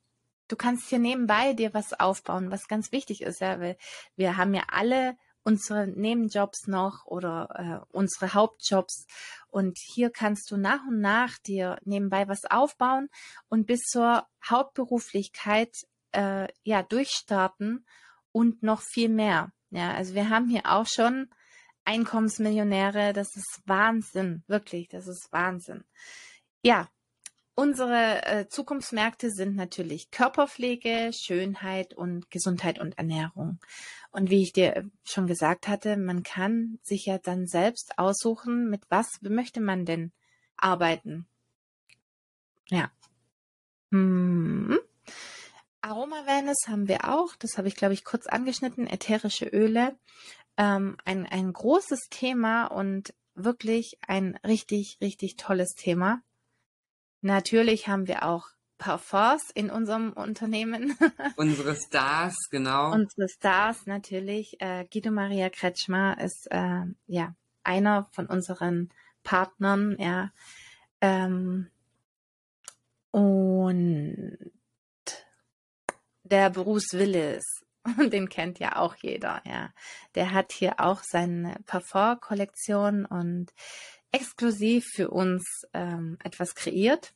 du kannst hier nebenbei dir was aufbauen, was ganz wichtig ist, ja, weil wir haben ja alle unsere Nebenjobs noch oder äh, unsere Hauptjobs. Und hier kannst du nach und nach dir nebenbei was aufbauen und bis zur Hauptberuflichkeit äh, ja durchstarten und noch viel mehr. Ja, also wir haben hier auch schon Einkommensmillionäre. Das ist Wahnsinn, wirklich, das ist Wahnsinn. Ja, Unsere äh, Zukunftsmärkte sind natürlich Körperpflege, Schönheit und Gesundheit und Ernährung. Und wie ich dir schon gesagt hatte, man kann sich ja dann selbst aussuchen, mit was möchte man denn arbeiten. Ja. Hm. Aroma Wellness haben wir auch. Das habe ich, glaube ich, kurz angeschnitten. Ätherische Öle. Ähm, ein, ein großes Thema und wirklich ein richtig, richtig tolles Thema. Natürlich haben wir auch Parfums in unserem Unternehmen. <laughs> Unsere Stars, genau. Unsere Stars natürlich. Äh, Guido Maria Kretschmer ist äh, ja einer von unseren Partnern, ja. Ähm, und der Bruce Willis, <laughs> den kennt ja auch jeder, ja. Der hat hier auch seine Parfum-Kollektion und exklusiv für uns ähm, etwas kreiert.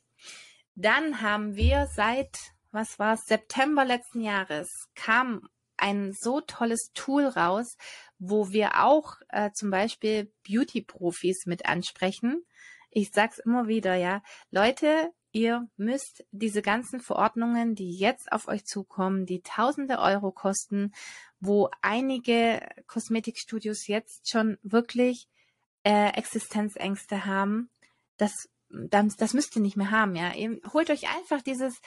Dann haben wir seit, was war es, September letzten Jahres, kam ein so tolles Tool raus, wo wir auch äh, zum Beispiel Beauty-Profis mit ansprechen. Ich sag's immer wieder, ja. Leute, ihr müsst diese ganzen Verordnungen, die jetzt auf euch zukommen, die tausende Euro kosten, wo einige Kosmetikstudios jetzt schon wirklich äh, Existenzängste haben, das, das, das müsst ihr nicht mehr haben, ja. Ihr holt euch einfach dieses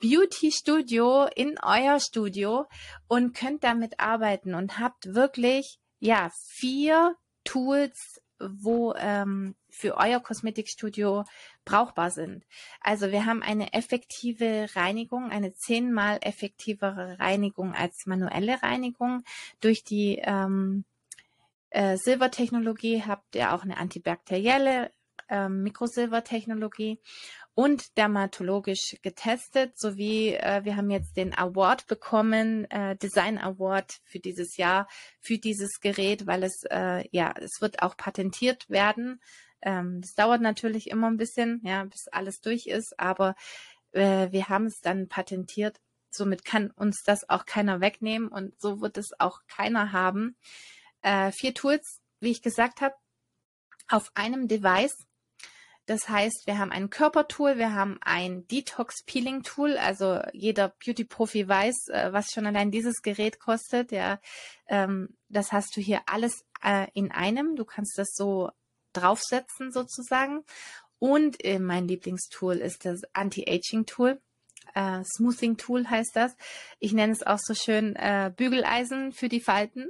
Beauty Studio in euer Studio und könnt damit arbeiten und habt wirklich, ja, vier Tools, wo ähm, für euer Kosmetikstudio brauchbar sind. Also wir haben eine effektive Reinigung, eine zehnmal effektivere Reinigung als manuelle Reinigung durch die ähm, äh, Silbertechnologie, habt ihr auch eine antibakterielle äh, Mikrosilbertechnologie und dermatologisch getestet, sowie äh, wir haben jetzt den Award bekommen, äh, Design Award für dieses Jahr, für dieses Gerät, weil es, äh, ja, es wird auch patentiert werden. Ähm, das dauert natürlich immer ein bisschen, ja, bis alles durch ist, aber äh, wir haben es dann patentiert. Somit kann uns das auch keiner wegnehmen und so wird es auch keiner haben. Äh, vier Tools, wie ich gesagt habe, auf einem Device. Das heißt, wir haben ein Körpertool, wir haben ein Detox-Peeling-Tool. Also jeder Beauty-Profi weiß, äh, was schon allein dieses Gerät kostet. Ja, ähm, das hast du hier alles äh, in einem. Du kannst das so draufsetzen sozusagen. Und äh, mein Lieblingstool ist das Anti-Aging-Tool. Äh, Smoothing Tool heißt das. Ich nenne es auch so schön äh, Bügeleisen für die Falten.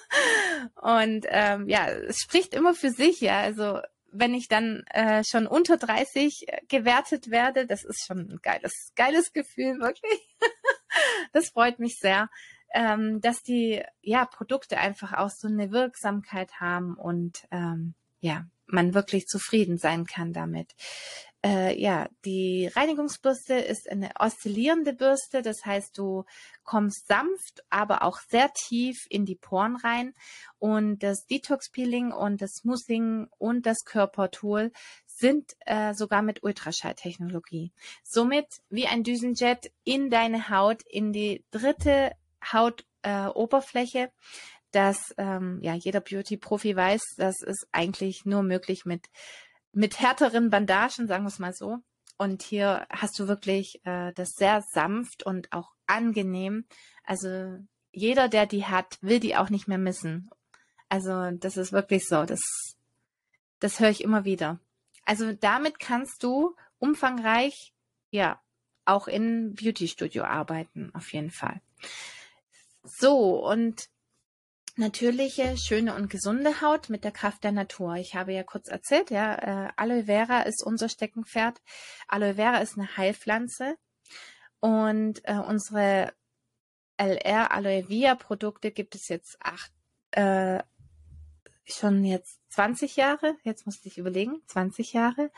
<laughs> und ähm, ja, es spricht immer für sich, ja. Also wenn ich dann äh, schon unter 30 gewertet werde, das ist schon ein geiles, geiles Gefühl, wirklich. <laughs> das freut mich sehr, ähm, dass die ja Produkte einfach auch so eine Wirksamkeit haben und ähm, ja, man wirklich zufrieden sein kann damit. Äh, ja, die Reinigungsbürste ist eine oszillierende Bürste, das heißt, du kommst sanft, aber auch sehr tief in die Poren rein. Und das Detox Peeling und das Smoothing und das Körpertool sind äh, sogar mit Ultraschalltechnologie. Somit wie ein Düsenjet in deine Haut, in die dritte Hautoberfläche. Äh, dass ähm, ja jeder Beauty-Profi weiß, das ist eigentlich nur möglich mit mit härteren Bandagen, sagen wir es mal so. Und hier hast du wirklich äh, das sehr sanft und auch angenehm. Also jeder, der die hat, will die auch nicht mehr missen. Also das ist wirklich so. Das, das höre ich immer wieder. Also damit kannst du umfangreich, ja, auch in Beauty Studio arbeiten, auf jeden Fall. So, und natürliche, schöne und gesunde Haut mit der Kraft der Natur. Ich habe ja kurz erzählt, ja, äh, Aloe Vera ist unser Steckenpferd. Aloe Vera ist eine Heilpflanze und äh, unsere LR Aloe Vera Produkte gibt es jetzt acht, äh, schon jetzt 20 Jahre. Jetzt musste ich überlegen, 20 Jahre.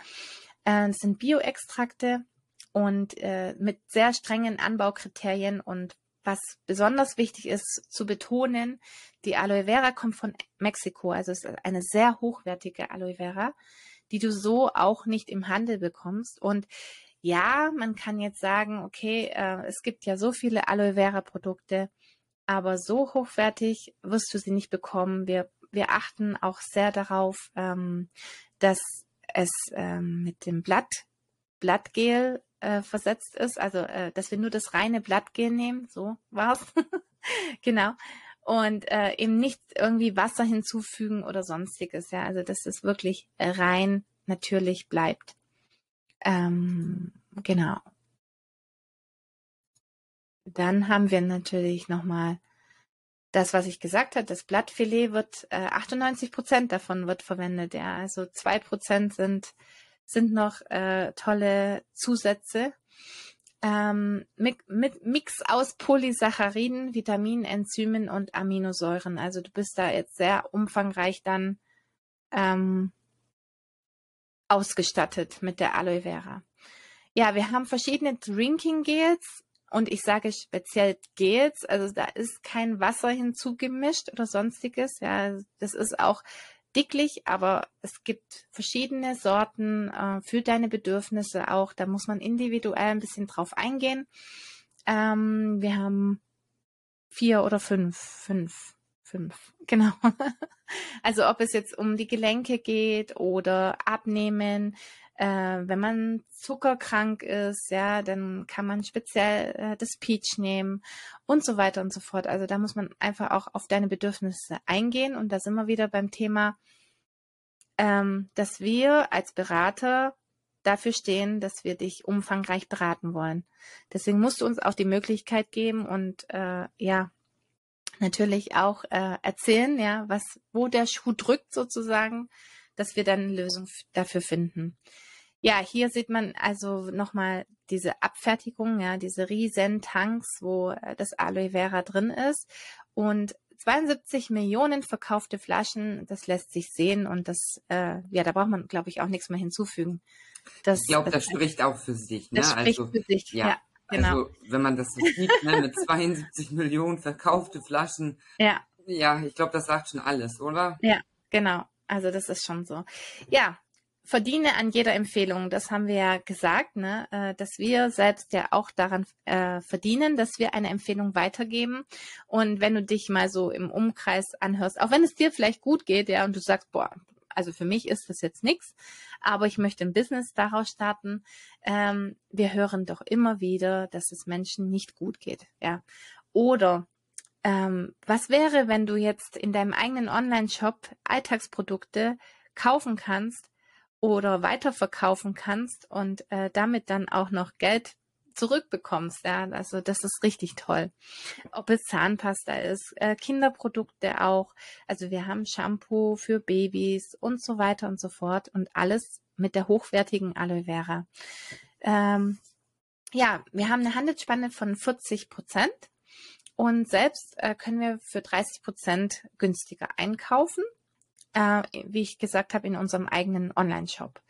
Äh, das sind Bioextrakte und äh, mit sehr strengen Anbaukriterien und was besonders wichtig ist zu betonen, die Aloe Vera kommt von Mexiko, also es ist eine sehr hochwertige Aloe Vera, die du so auch nicht im Handel bekommst. Und ja, man kann jetzt sagen, okay, äh, es gibt ja so viele Aloe Vera Produkte, aber so hochwertig wirst du sie nicht bekommen. Wir, wir achten auch sehr darauf, ähm, dass es ähm, mit dem Blatt, Blattgel äh, versetzt ist, also äh, dass wir nur das reine Blattgel nehmen, so war's. <laughs> genau. Und äh, eben nicht irgendwie Wasser hinzufügen oder sonstiges, ja. Also dass es wirklich rein natürlich bleibt. Ähm, genau. Dann haben wir natürlich nochmal das, was ich gesagt habe, das Blattfilet wird, äh, 98 Prozent davon wird verwendet, ja. Also zwei Prozent sind sind noch äh, tolle Zusätze. Ähm, mit, Mix aus Polysacchariden, Vitaminen, Enzymen und Aminosäuren. Also du bist da jetzt sehr umfangreich dann ähm, ausgestattet mit der Aloe Vera. Ja, wir haben verschiedene Drinking Gels und ich sage speziell Gels, also da ist kein Wasser hinzugemischt oder sonstiges. Ja, das ist auch dicklich, aber es gibt verschiedene Sorten äh, für deine Bedürfnisse auch. Da muss man individuell ein bisschen drauf eingehen. Ähm, wir haben vier oder fünf, fünf, fünf, <laughs> genau. also ob es jetzt um die Gelenke geht oder Abnehmen, äh, wenn man zuckerkrank ist, ja, dann kann man speziell äh, das Peach nehmen und so weiter und so fort. Also da muss man einfach auch auf deine Bedürfnisse eingehen und da sind wir wieder beim Thema, ähm, dass wir als Berater dafür stehen, dass wir dich umfangreich beraten wollen. Deswegen musst du uns auch die Möglichkeit geben und äh, ja natürlich auch äh, erzählen, ja, was wo der Schuh drückt sozusagen, dass wir dann eine Lösung dafür finden. Ja, hier sieht man also nochmal diese Abfertigung, ja, diese riesen Tanks, wo äh, das Aloe Vera drin ist. Und 72 Millionen verkaufte Flaschen, das lässt sich sehen und das, äh, ja, da braucht man, glaube ich, auch nichts mehr hinzufügen. Das, ich glaube, das, das, spricht auch für sich. Ne? Das spricht also, für sich, ja. ja genau. Also, wenn man das so sieht, ne, mit 72 Millionen verkaufte Flaschen, ja, ja ich glaube, das sagt schon alles, oder? Ja, genau. Also, das ist schon so. Ja, verdiene an jeder Empfehlung. Das haben wir ja gesagt, ne? Äh, dass wir selbst ja auch daran äh, verdienen, dass wir eine Empfehlung weitergeben. Und wenn du dich mal so im Umkreis anhörst, auch wenn es dir vielleicht gut geht, ja, und du sagst, boah, also für mich ist das jetzt nichts, aber ich möchte ein Business daraus starten. Ähm, wir hören doch immer wieder, dass es Menschen nicht gut geht, ja. Oder ähm, was wäre, wenn du jetzt in deinem eigenen Online-Shop Alltagsprodukte kaufen kannst oder weiterverkaufen kannst und äh, damit dann auch noch Geld zurückbekommst. Ja, also das ist richtig toll. Ob es Zahnpasta ist, äh, Kinderprodukte auch. Also wir haben Shampoo für Babys und so weiter und so fort und alles mit der hochwertigen Aloe Vera. Ähm, ja, wir haben eine Handelsspanne von 40 Prozent und selbst äh, können wir für 30 Prozent günstiger einkaufen äh, wie ich gesagt habe, in unserem eigenen Online-Shop.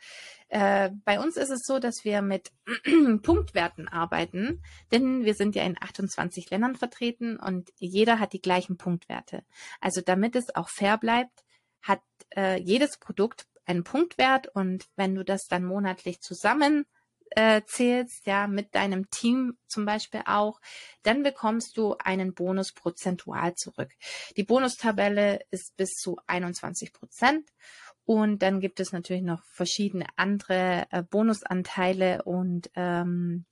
Äh, bei uns ist es so, dass wir mit <clears throat> Punktwerten arbeiten, denn wir sind ja in 28 Ländern vertreten und jeder hat die gleichen Punktwerte. Also damit es auch fair bleibt, hat äh, jedes Produkt einen Punktwert und wenn du das dann monatlich zusammen äh, zählst, ja, mit deinem Team zum Beispiel auch, dann bekommst du einen Bonus prozentual zurück. Die Bonustabelle ist bis zu 21 Prozent. Und dann gibt es natürlich noch verschiedene andere äh, Bonusanteile und ähm,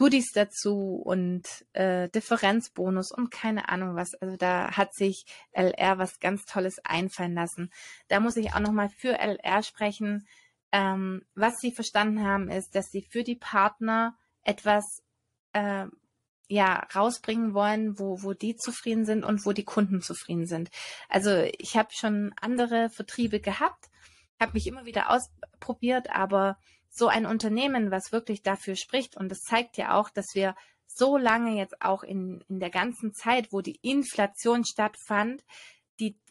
Goodies dazu und äh, Differenzbonus und keine Ahnung was. Also da hat sich LR was ganz Tolles einfallen lassen. Da muss ich auch nochmal für LR sprechen. Ähm, was sie verstanden haben, ist, dass sie für die Partner etwas äh, ja rausbringen wollen, wo wo die zufrieden sind und wo die Kunden zufrieden sind. Also ich habe schon andere Vertriebe gehabt, habe mich immer wieder ausprobiert, aber so ein Unternehmen, was wirklich dafür spricht und das zeigt ja auch, dass wir so lange jetzt auch in in der ganzen Zeit, wo die Inflation stattfand,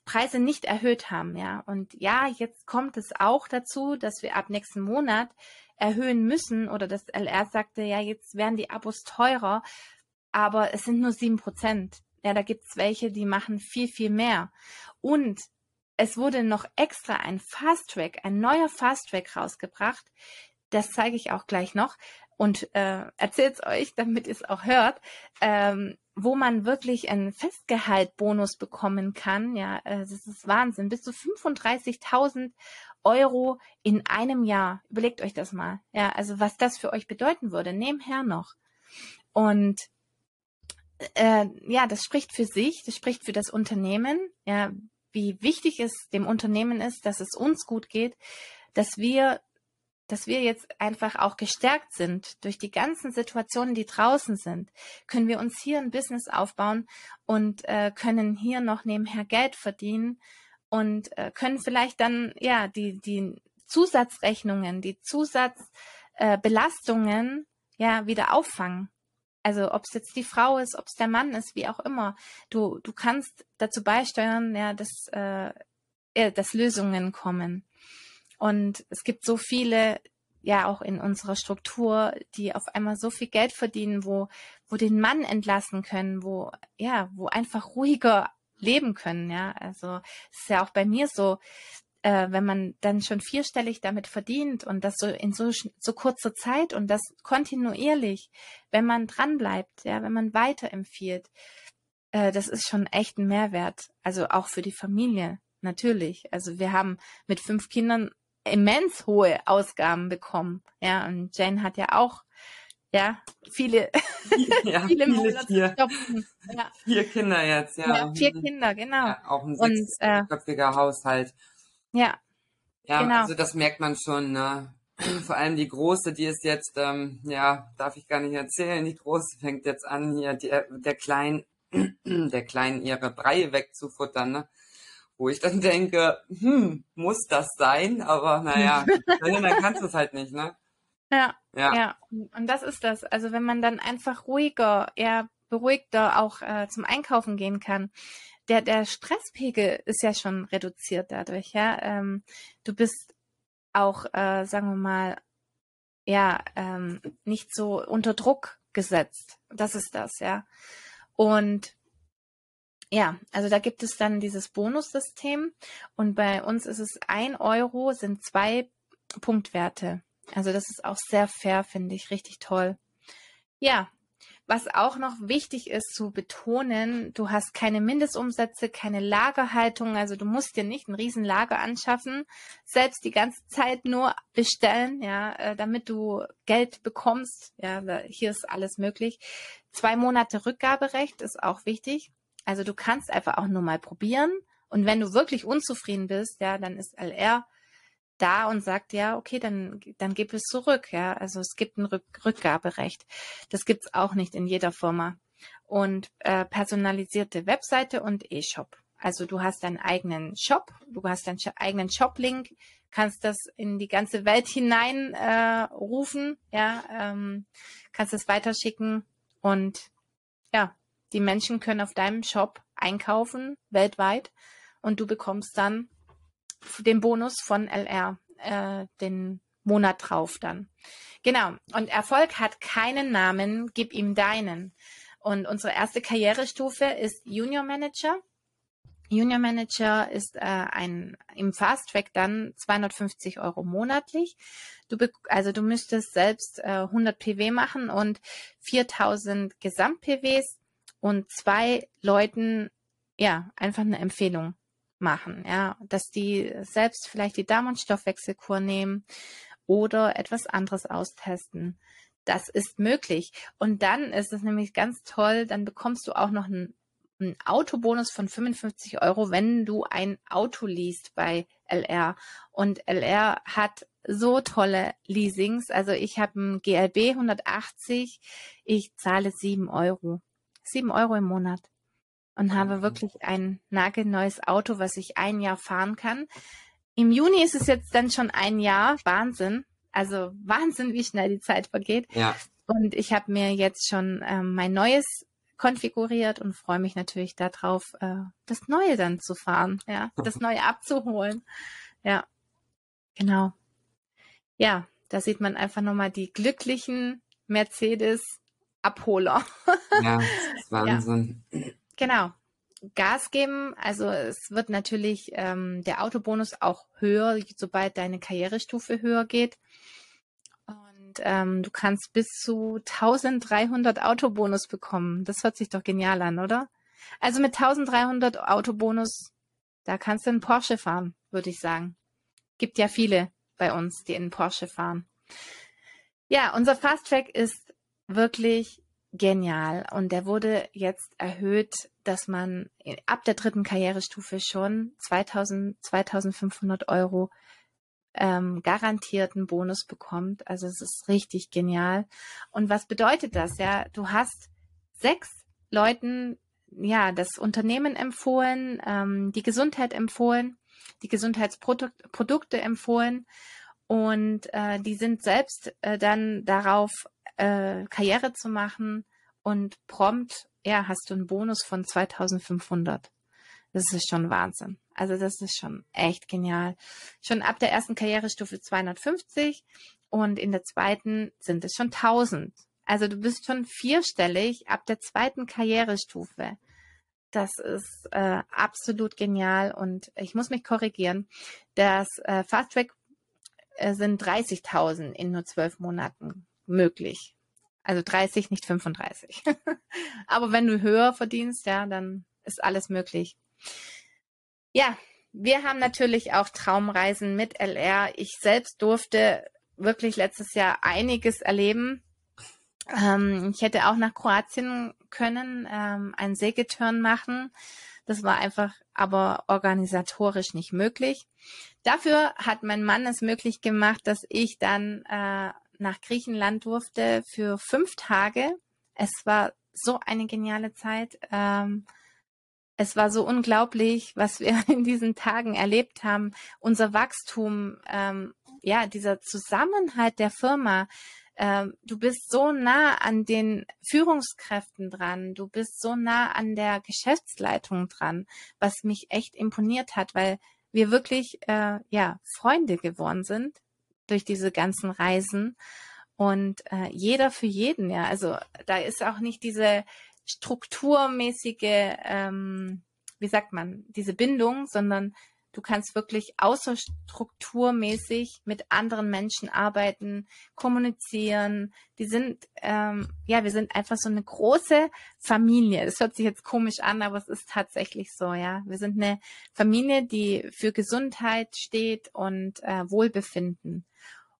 Preise nicht erhöht haben, ja. Und ja, jetzt kommt es auch dazu, dass wir ab nächsten Monat erhöhen müssen oder das LR sagte, ja, jetzt werden die Abos teurer, aber es sind nur sieben Prozent. Ja, da gibt's welche, die machen viel, viel mehr. Und es wurde noch extra ein Fast Track, ein neuer Fast Track rausgebracht. Das zeige ich auch gleich noch und äh, erzähl's euch, damit ihr es auch hört. Ähm, wo man wirklich einen Festgehaltbonus bekommen kann. Ja, äh, das ist Wahnsinn. Bis zu 35.000 Euro in einem Jahr. Überlegt euch das mal. Ja, also was das für euch bedeuten würde. Nebenher noch. Und äh, ja, das spricht für sich, das spricht für das Unternehmen. Ja, wie wichtig es dem Unternehmen ist, dass es uns gut geht, dass wir dass wir jetzt einfach auch gestärkt sind durch die ganzen Situationen, die draußen sind, können wir uns hier ein Business aufbauen und äh, können hier noch nebenher Geld verdienen und äh, können vielleicht dann ja die die Zusatzrechnungen, die Zusatzbelastungen äh, ja wieder auffangen. Also ob es jetzt die Frau ist, ob es der Mann ist, wie auch immer. Du du kannst dazu beisteuern, ja, dass äh, dass Lösungen kommen. Und es gibt so viele, ja auch in unserer Struktur, die auf einmal so viel Geld verdienen, wo, wo den Mann entlassen können, wo, ja, wo einfach ruhiger leben können, ja. Also es ist ja auch bei mir so, äh, wenn man dann schon vierstellig damit verdient und das so in so, so kurzer Zeit und das kontinuierlich, wenn man dran bleibt, ja, wenn man weiterempfiehlt, äh, das ist schon echt ein Mehrwert. Also auch für die Familie, natürlich. Also wir haben mit fünf Kindern immens hohe Ausgaben bekommen. Ja, und Jane hat ja auch ja, viele, ja, <laughs> viele, viele vier, ja. vier Kinder jetzt, ja. ja vier Kinder, genau. Ja, auch ein sechsköpfiger äh, Haushalt. Ja. Ja, genau. also das merkt man schon, ne? <clears throat> Vor allem die Große, die ist jetzt, ähm, ja, darf ich gar nicht erzählen, die Große fängt jetzt an, hier die, der Kleinen, <clears throat> der Kleinen ihre Brei wegzufuttern, ne? Wo ich dann <laughs> denke, hm, muss das sein? Aber naja, <laughs> dann kannst du es halt nicht, ne? Ja, ja, ja. Und das ist das. Also wenn man dann einfach ruhiger, eher beruhigter auch äh, zum Einkaufen gehen kann, der, der Stresspegel ist ja schon reduziert dadurch, ja. Ähm, du bist auch, äh, sagen wir mal, ja, ähm, nicht so unter Druck gesetzt. Das ist das, ja. Und ja, also da gibt es dann dieses Bonussystem und bei uns ist es ein Euro sind zwei Punktwerte. Also das ist auch sehr fair, finde ich, richtig toll. Ja, was auch noch wichtig ist zu betonen, du hast keine Mindestumsätze, keine Lagerhaltung, also du musst dir nicht ein Riesenlager anschaffen, selbst die ganze Zeit nur bestellen, ja, äh, damit du Geld bekommst. Ja, hier ist alles möglich. Zwei Monate Rückgaberecht ist auch wichtig. Also du kannst einfach auch nur mal probieren. Und wenn du wirklich unzufrieden bist, ja, dann ist LR da und sagt, ja, okay, dann, dann gib es zurück. Ja, also es gibt ein Rück Rückgaberecht. Das gibt's auch nicht in jeder Firma. Und äh, personalisierte Webseite und E-Shop. Also du hast deinen eigenen Shop, du hast deinen eigenen Shop-Link, kannst das in die ganze Welt hinein äh, rufen, ja, ähm, kannst es weiterschicken und ja, die Menschen können auf deinem Shop einkaufen weltweit und du bekommst dann den Bonus von LR, äh, den Monat drauf dann. Genau. Und Erfolg hat keinen Namen, gib ihm deinen. Und unsere erste Karrierestufe ist Junior Manager. Junior Manager ist äh, ein im Fast Track dann 250 Euro monatlich. Du also du müsstest selbst äh, 100 PW machen und 4000 Gesamt PWs und zwei Leuten ja einfach eine Empfehlung machen, ja, dass die selbst vielleicht die Darm- und Stoffwechselkur nehmen oder etwas anderes austesten. Das ist möglich. Und dann ist es nämlich ganz toll, dann bekommst du auch noch einen, einen Autobonus von 55 Euro, wenn du ein Auto liest bei LR. Und LR hat so tolle Leasings. Also ich habe ein GLB 180, ich zahle 7 Euro. 7 Euro im Monat und habe mhm. wirklich ein nagelneues Auto, was ich ein Jahr fahren kann. Im Juni ist es jetzt dann schon ein Jahr. Wahnsinn. Also Wahnsinn, wie schnell die Zeit vergeht. Ja. Und ich habe mir jetzt schon ähm, mein neues konfiguriert und freue mich natürlich darauf, äh, das Neue dann zu fahren, ja, <laughs> das Neue abzuholen. Ja, genau. Ja, da sieht man einfach nochmal die glücklichen Mercedes-Abholer. Ja, <laughs> das ist Wahnsinn. Ja. Genau. Gas geben, also es wird natürlich ähm, der Autobonus auch höher, sobald deine Karrierestufe höher geht. Und ähm, du kannst bis zu 1300 Autobonus bekommen. Das hört sich doch genial an, oder? Also mit 1300 Autobonus, da kannst du einen Porsche fahren, würde ich sagen. Gibt ja viele bei uns, die in Porsche fahren. Ja, unser Fast Track ist wirklich genial. Und der wurde jetzt erhöht, dass man ab der dritten Karrierestufe schon 2000, 2500 Euro ähm, garantierten Bonus bekommt. Also es ist richtig genial. Und was bedeutet das? Ja, du hast sechs Leuten ja das Unternehmen empfohlen, ähm, die Gesundheit empfohlen, die Gesundheitsprodukte empfohlen und äh, die sind selbst äh, dann darauf äh, Karriere zu machen und prompt, ja, hast du einen Bonus von 2500. Das ist schon Wahnsinn. Also das ist schon echt genial. Schon ab der ersten Karrierestufe 250 und in der zweiten sind es schon 1000. Also du bist schon vierstellig ab der zweiten Karrierestufe. Das ist äh, absolut genial und ich muss mich korrigieren. Das äh, Fast Track äh, sind 30.000 in nur zwölf Monaten möglich. Also 30, nicht 35. <laughs> Aber wenn du höher verdienst, ja, dann ist alles möglich. Ja, wir haben natürlich auch Traumreisen mit LR. Ich selbst durfte wirklich letztes Jahr einiges erleben. Ähm, ich hätte auch nach Kroatien können, ähm, einen Sägeturn machen. Das war einfach aber organisatorisch nicht möglich. Dafür hat mein Mann es möglich gemacht, dass ich dann äh, nach Griechenland durfte für fünf Tage. Es war so eine geniale Zeit. Ähm, es war so unglaublich, was wir <laughs> in diesen Tagen erlebt haben. Unser Wachstum, ähm, ja, dieser Zusammenhalt der Firma. Ähm, du bist so nah an den Führungskräften dran, du bist so nah an der Geschäftsleitung dran, was mich echt imponiert hat, weil wir wirklich äh, ja Freunde geworden sind durch diese ganzen Reisen und äh, jeder für jeden, ja. Also da ist auch nicht diese strukturmäßige, ähm, wie sagt man, diese Bindung, sondern du kannst wirklich außerstrukturmäßig mit anderen Menschen arbeiten, kommunizieren. Die sind, ähm, ja, wir sind einfach so eine große Familie. Das hört sich jetzt komisch an, aber es ist tatsächlich so, ja. Wir sind eine Familie, die für Gesundheit steht und äh, Wohlbefinden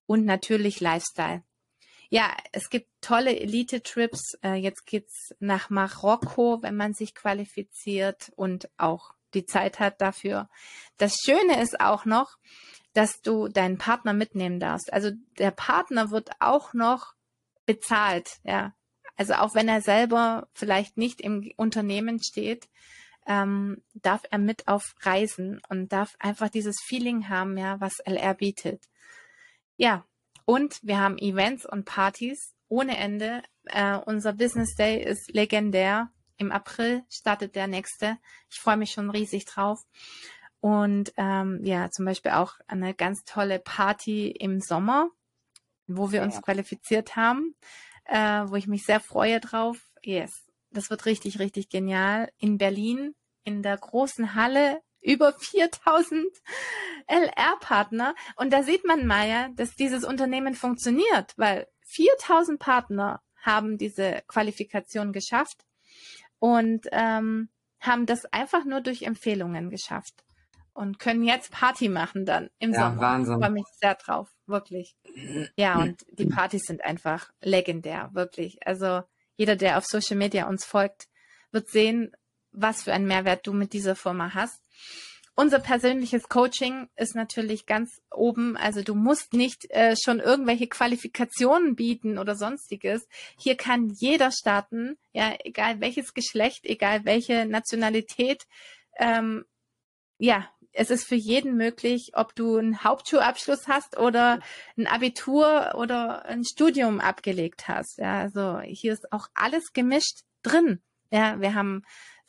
und natürlich Lifestyle. Ja, es gibt tolle Elite-Trips. Äh, jetzt geht's nach Marokko, wenn man sich qualifiziert und auch die Zeit hat dafür. Das Schöne ist auch noch, dass du deinen Partner mitnehmen darfst. Also der Partner wird auch noch bezahlt, ja. Also auch wenn er selber vielleicht nicht im Unternehmen steht, ähm, darf er mit auf Reisen und darf einfach dieses Feeling haben, ja, was LR bietet. Ja, und wir haben Events und Partys ohne Ende. Äh, unser Business Day ist legendär. Im April startet der nächste. Ich freue mich schon riesig drauf. Und ähm, ja, zum Beispiel auch eine ganz tolle Party im Sommer, wo wir uns ja. qualifiziert haben, äh, wo ich mich sehr freue drauf. Yes, das wird richtig, richtig genial. In Berlin, in der großen Halle über <laughs> 4000 LR-Partner. Und da sieht man mal ja, dass dieses Unternehmen funktioniert, weil 4000 Partner haben diese Qualifikation geschafft und ähm, haben das einfach nur durch Empfehlungen geschafft und können jetzt Party machen dann im ja, Sommer. Wahnsinn. Ich freue mich sehr drauf, wirklich. Ja, und die Partys sind einfach legendär, wirklich. Also jeder, der auf Social Media uns folgt, wird sehen, was für einen Mehrwert du mit dieser Firma hast. Unser persönliches Coaching ist natürlich ganz oben. Also du musst nicht äh, schon irgendwelche Qualifikationen bieten oder sonstiges. Hier kann jeder starten, ja, egal welches Geschlecht, egal welche Nationalität. Ähm, ja, es ist für jeden möglich, ob du einen Hauptschulabschluss hast oder ein Abitur oder ein Studium abgelegt hast. Ja, also hier ist auch alles gemischt drin. Ja, wir haben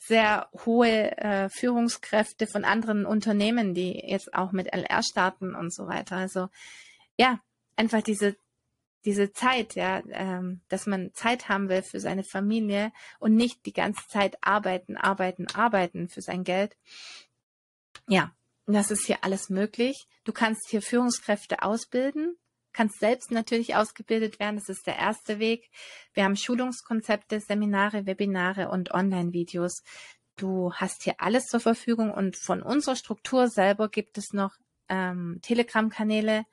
sehr hohe äh, Führungskräfte von anderen Unternehmen, die jetzt auch mit LR starten und so weiter. Also ja, einfach diese diese Zeit, ja, ähm, dass man Zeit haben will für seine Familie und nicht die ganze Zeit arbeiten, arbeiten, arbeiten für sein Geld. Ja, das ist hier alles möglich. Du kannst hier Führungskräfte ausbilden kannst selbst natürlich ausgebildet werden. Das ist der erste Weg. Wir haben Schulungskonzepte, Seminare, Webinare und Online-Videos. Du hast hier alles zur Verfügung und von unserer Struktur selber gibt es noch ähm, Telegram-Kanäle,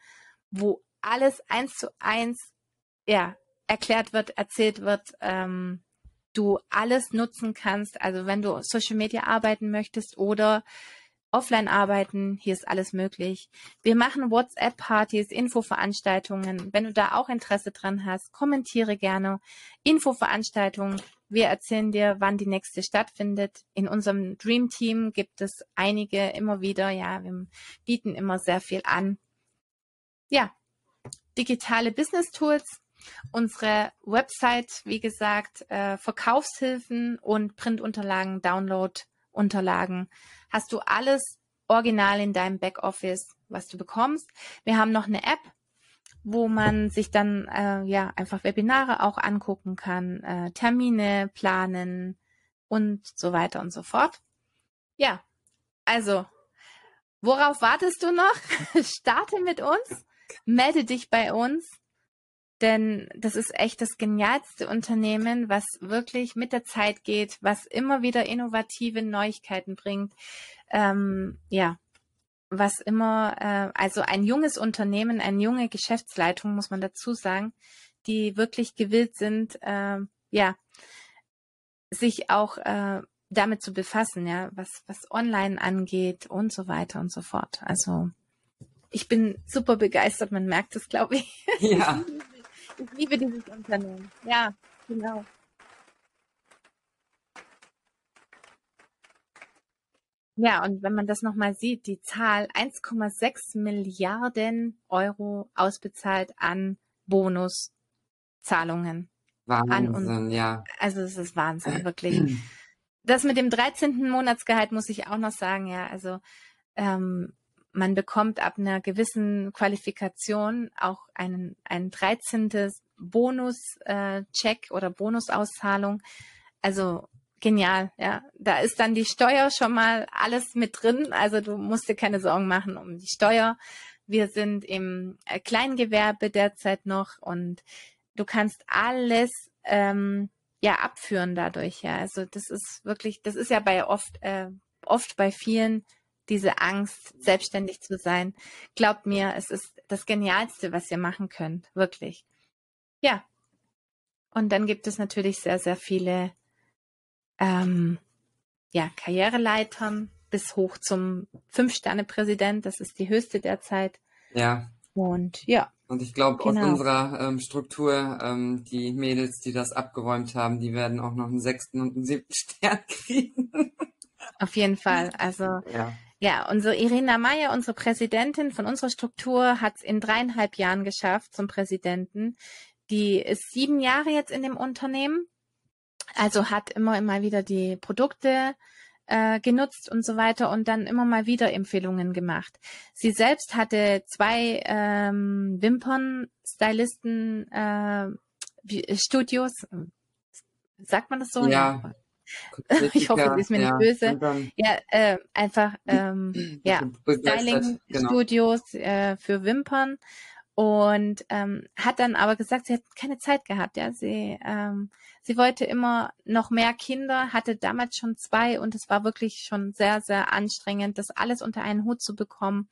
wo alles eins zu eins ja, erklärt wird, erzählt wird, ähm, du alles nutzen kannst. Also wenn du Social Media arbeiten möchtest oder offline arbeiten, hier ist alles möglich. Wir machen WhatsApp-Partys, Infoveranstaltungen. Wenn du da auch Interesse dran hast, kommentiere gerne. Infoveranstaltungen. Wir erzählen dir, wann die nächste stattfindet. In unserem Dream Team gibt es einige immer wieder. Ja, wir bieten immer sehr viel an. Ja, digitale Business Tools. Unsere Website, wie gesagt, äh, Verkaufshilfen und Printunterlagen, Download-Unterlagen hast du alles original in deinem Backoffice, was du bekommst. Wir haben noch eine App, wo man sich dann äh, ja einfach Webinare auch angucken kann, äh, Termine planen und so weiter und so fort. Ja, also worauf wartest du noch? <laughs> Starte mit uns, melde dich bei uns denn das ist echt das genialste Unternehmen, was wirklich mit der Zeit geht, was immer wieder innovative Neuigkeiten bringt. Ähm, ja, was immer, äh, also ein junges Unternehmen, eine junge Geschäftsleitung, muss man dazu sagen, die wirklich gewillt sind, äh, ja, sich auch äh, damit zu befassen, ja, was, was online angeht und so weiter und so fort. Also ich bin super begeistert, man merkt es, glaube ich. Ja. <laughs> Ich liebe dieses Unternehmen. Ja, genau. Ja, und wenn man das nochmal sieht, die Zahl 1,6 Milliarden Euro ausbezahlt an Bonus Zahlungen. Wahnsinn, ja. Also es ist Wahnsinn, <clears throat> wirklich. Das mit dem 13. Monatsgehalt muss ich auch noch sagen, ja. Also ähm, man bekommt ab einer gewissen Qualifikation auch einen, ein 13. Bonus-Check äh, oder Bonusauszahlung. Also genial, ja. Da ist dann die Steuer schon mal alles mit drin. Also du musst dir keine Sorgen machen um die Steuer. Wir sind im äh, Kleingewerbe derzeit noch und du kannst alles ähm, ja abführen dadurch, ja. Also das ist wirklich, das ist ja bei oft, äh, oft bei vielen diese Angst, selbstständig zu sein. Glaubt mir, es ist das Genialste, was ihr machen könnt, wirklich. Ja. Und dann gibt es natürlich sehr, sehr viele ähm, ja, Karriereleitern bis hoch zum Fünf-Sterne-Präsident. Das ist die höchste derzeit. Ja. Und ja. Und ich glaube, genau. aus unserer ähm, Struktur, ähm, die Mädels, die das abgeräumt haben, die werden auch noch einen sechsten und einen siebten <laughs> Stern kriegen. Auf jeden Fall. Also ja. Ja, unsere Irina Meyer, unsere Präsidentin von unserer Struktur, hat es in dreieinhalb Jahren geschafft zum Präsidenten. Die ist sieben Jahre jetzt in dem Unternehmen, also hat immer immer wieder die Produkte äh, genutzt und so weiter und dann immer mal wieder Empfehlungen gemacht. Sie selbst hatte zwei ähm, Wimpern-Stylisten äh, Studios. Sagt man das so? Ja. Ich hoffe, sie ist mir ja, nicht böse. Dann, ja, äh, einfach <clears throat> ähm, ja, Styling-Studios genau. äh, für Wimpern und ähm, hat dann aber gesagt, sie hat keine Zeit gehabt. Ja, sie ähm, sie wollte immer noch mehr Kinder, hatte damals schon zwei und es war wirklich schon sehr sehr anstrengend, das alles unter einen Hut zu bekommen